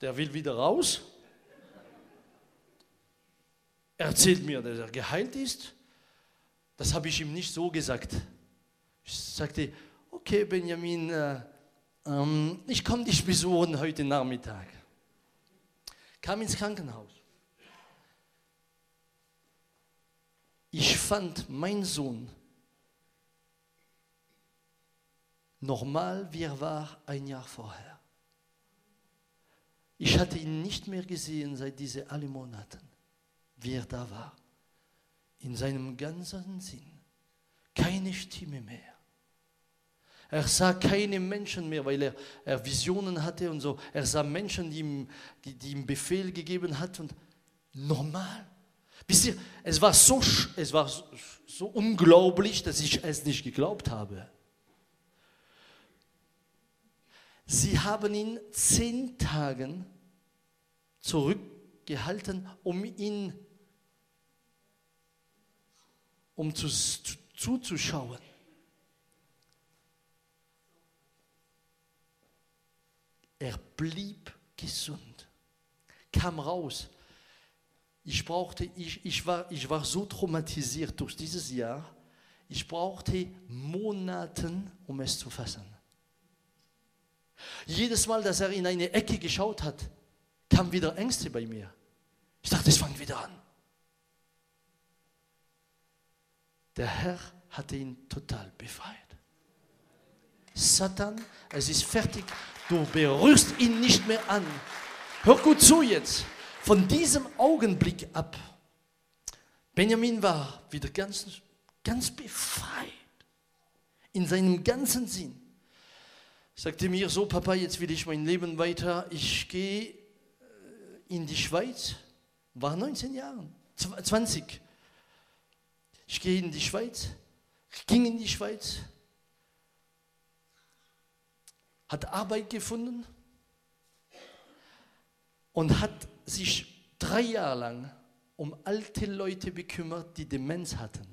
der will wieder raus. Er erzählt mir, dass er geheilt ist. Das habe ich ihm nicht so gesagt. Ich sagte, okay Benjamin, äh, ähm, ich komme dich besuchen heute Nachmittag. Kam ins Krankenhaus. Ich fand meinen Sohn normal, wie er war ein Jahr vorher. Ich hatte ihn nicht mehr gesehen seit diesen alle Monaten, wie er da war. In seinem ganzen Sinn. Keine Stimme mehr. Er sah keine Menschen mehr, weil er, er Visionen hatte und so. Er sah Menschen, die ihm, die, die ihm Befehl gegeben hat und normal. Wisst ihr, es war, so, es war so, unglaublich, dass ich es nicht geglaubt habe. Sie haben ihn zehn Tagen zurückgehalten, um ihn um zu, zu, zuzuschauen. Er blieb gesund, kam raus. Ich, brauchte, ich, ich, war, ich war so traumatisiert durch dieses Jahr, ich brauchte Monaten, um es zu fassen. Jedes Mal, dass er in eine Ecke geschaut hat, kamen wieder Ängste bei mir. Ich dachte, es fängt wieder an. Der Herr hatte ihn total befreit. Satan, es ist fertig. Du berührst ihn nicht mehr an. Hör gut zu jetzt. Von diesem Augenblick ab, Benjamin war wieder ganz, ganz befreit in seinem ganzen Sinn. Sagte mir so, Papa, jetzt will ich mein Leben weiter. Ich gehe äh, in die Schweiz. War 19 Jahre, 20. Ich gehe in die Schweiz, ging in die Schweiz, hat Arbeit gefunden und hat sich drei Jahre lang um alte Leute bekümmert, die Demenz hatten.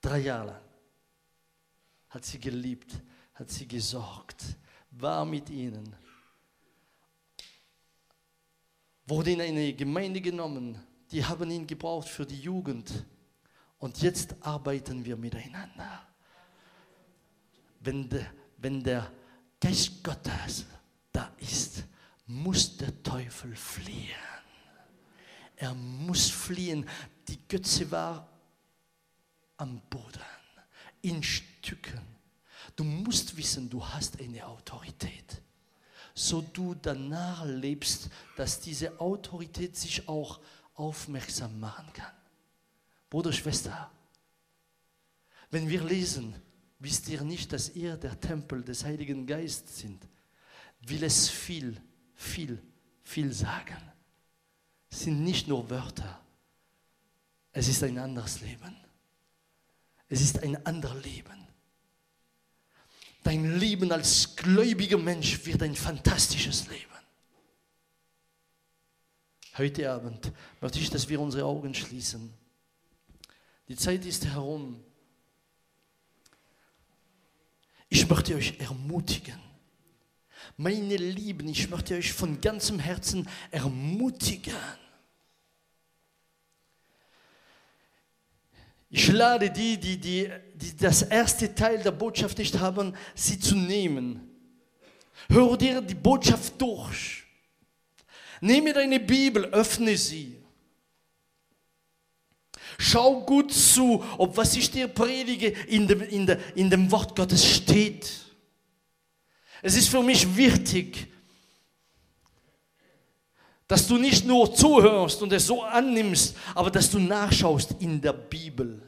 Drei Jahre lang. Hat sie geliebt, hat sie gesorgt, war mit ihnen. Wurde in eine Gemeinde genommen, die haben ihn gebraucht für die Jugend. Und jetzt arbeiten wir miteinander wenn der, wenn der Geist Gottes da ist, muss der Teufel fliehen. Er muss fliehen. Die Götze war am Boden, in Stücken. Du musst wissen, du hast eine Autorität. So du danach lebst, dass diese Autorität sich auch aufmerksam machen kann. Bruder, Schwester, wenn wir lesen, Wisst ihr nicht, dass ihr der Tempel des Heiligen Geistes sind? Will es viel, viel, viel sagen. Es sind nicht nur Wörter. Es ist ein anderes Leben. Es ist ein anderes Leben. Dein Leben als gläubiger Mensch wird ein fantastisches Leben. Heute Abend möchte ich, dass wir unsere Augen schließen. Die Zeit ist herum. Ich möchte euch ermutigen. Meine Lieben, ich möchte euch von ganzem Herzen ermutigen. Ich lade die, die, die, die das erste Teil der Botschaft nicht haben, sie zu nehmen. Hör dir die Botschaft durch. Nehme deine Bibel, öffne sie. Schau gut zu, ob was ich dir predige in dem, in, der, in dem Wort Gottes steht. Es ist für mich wichtig, dass du nicht nur zuhörst und es so annimmst, aber dass du nachschaust in der Bibel.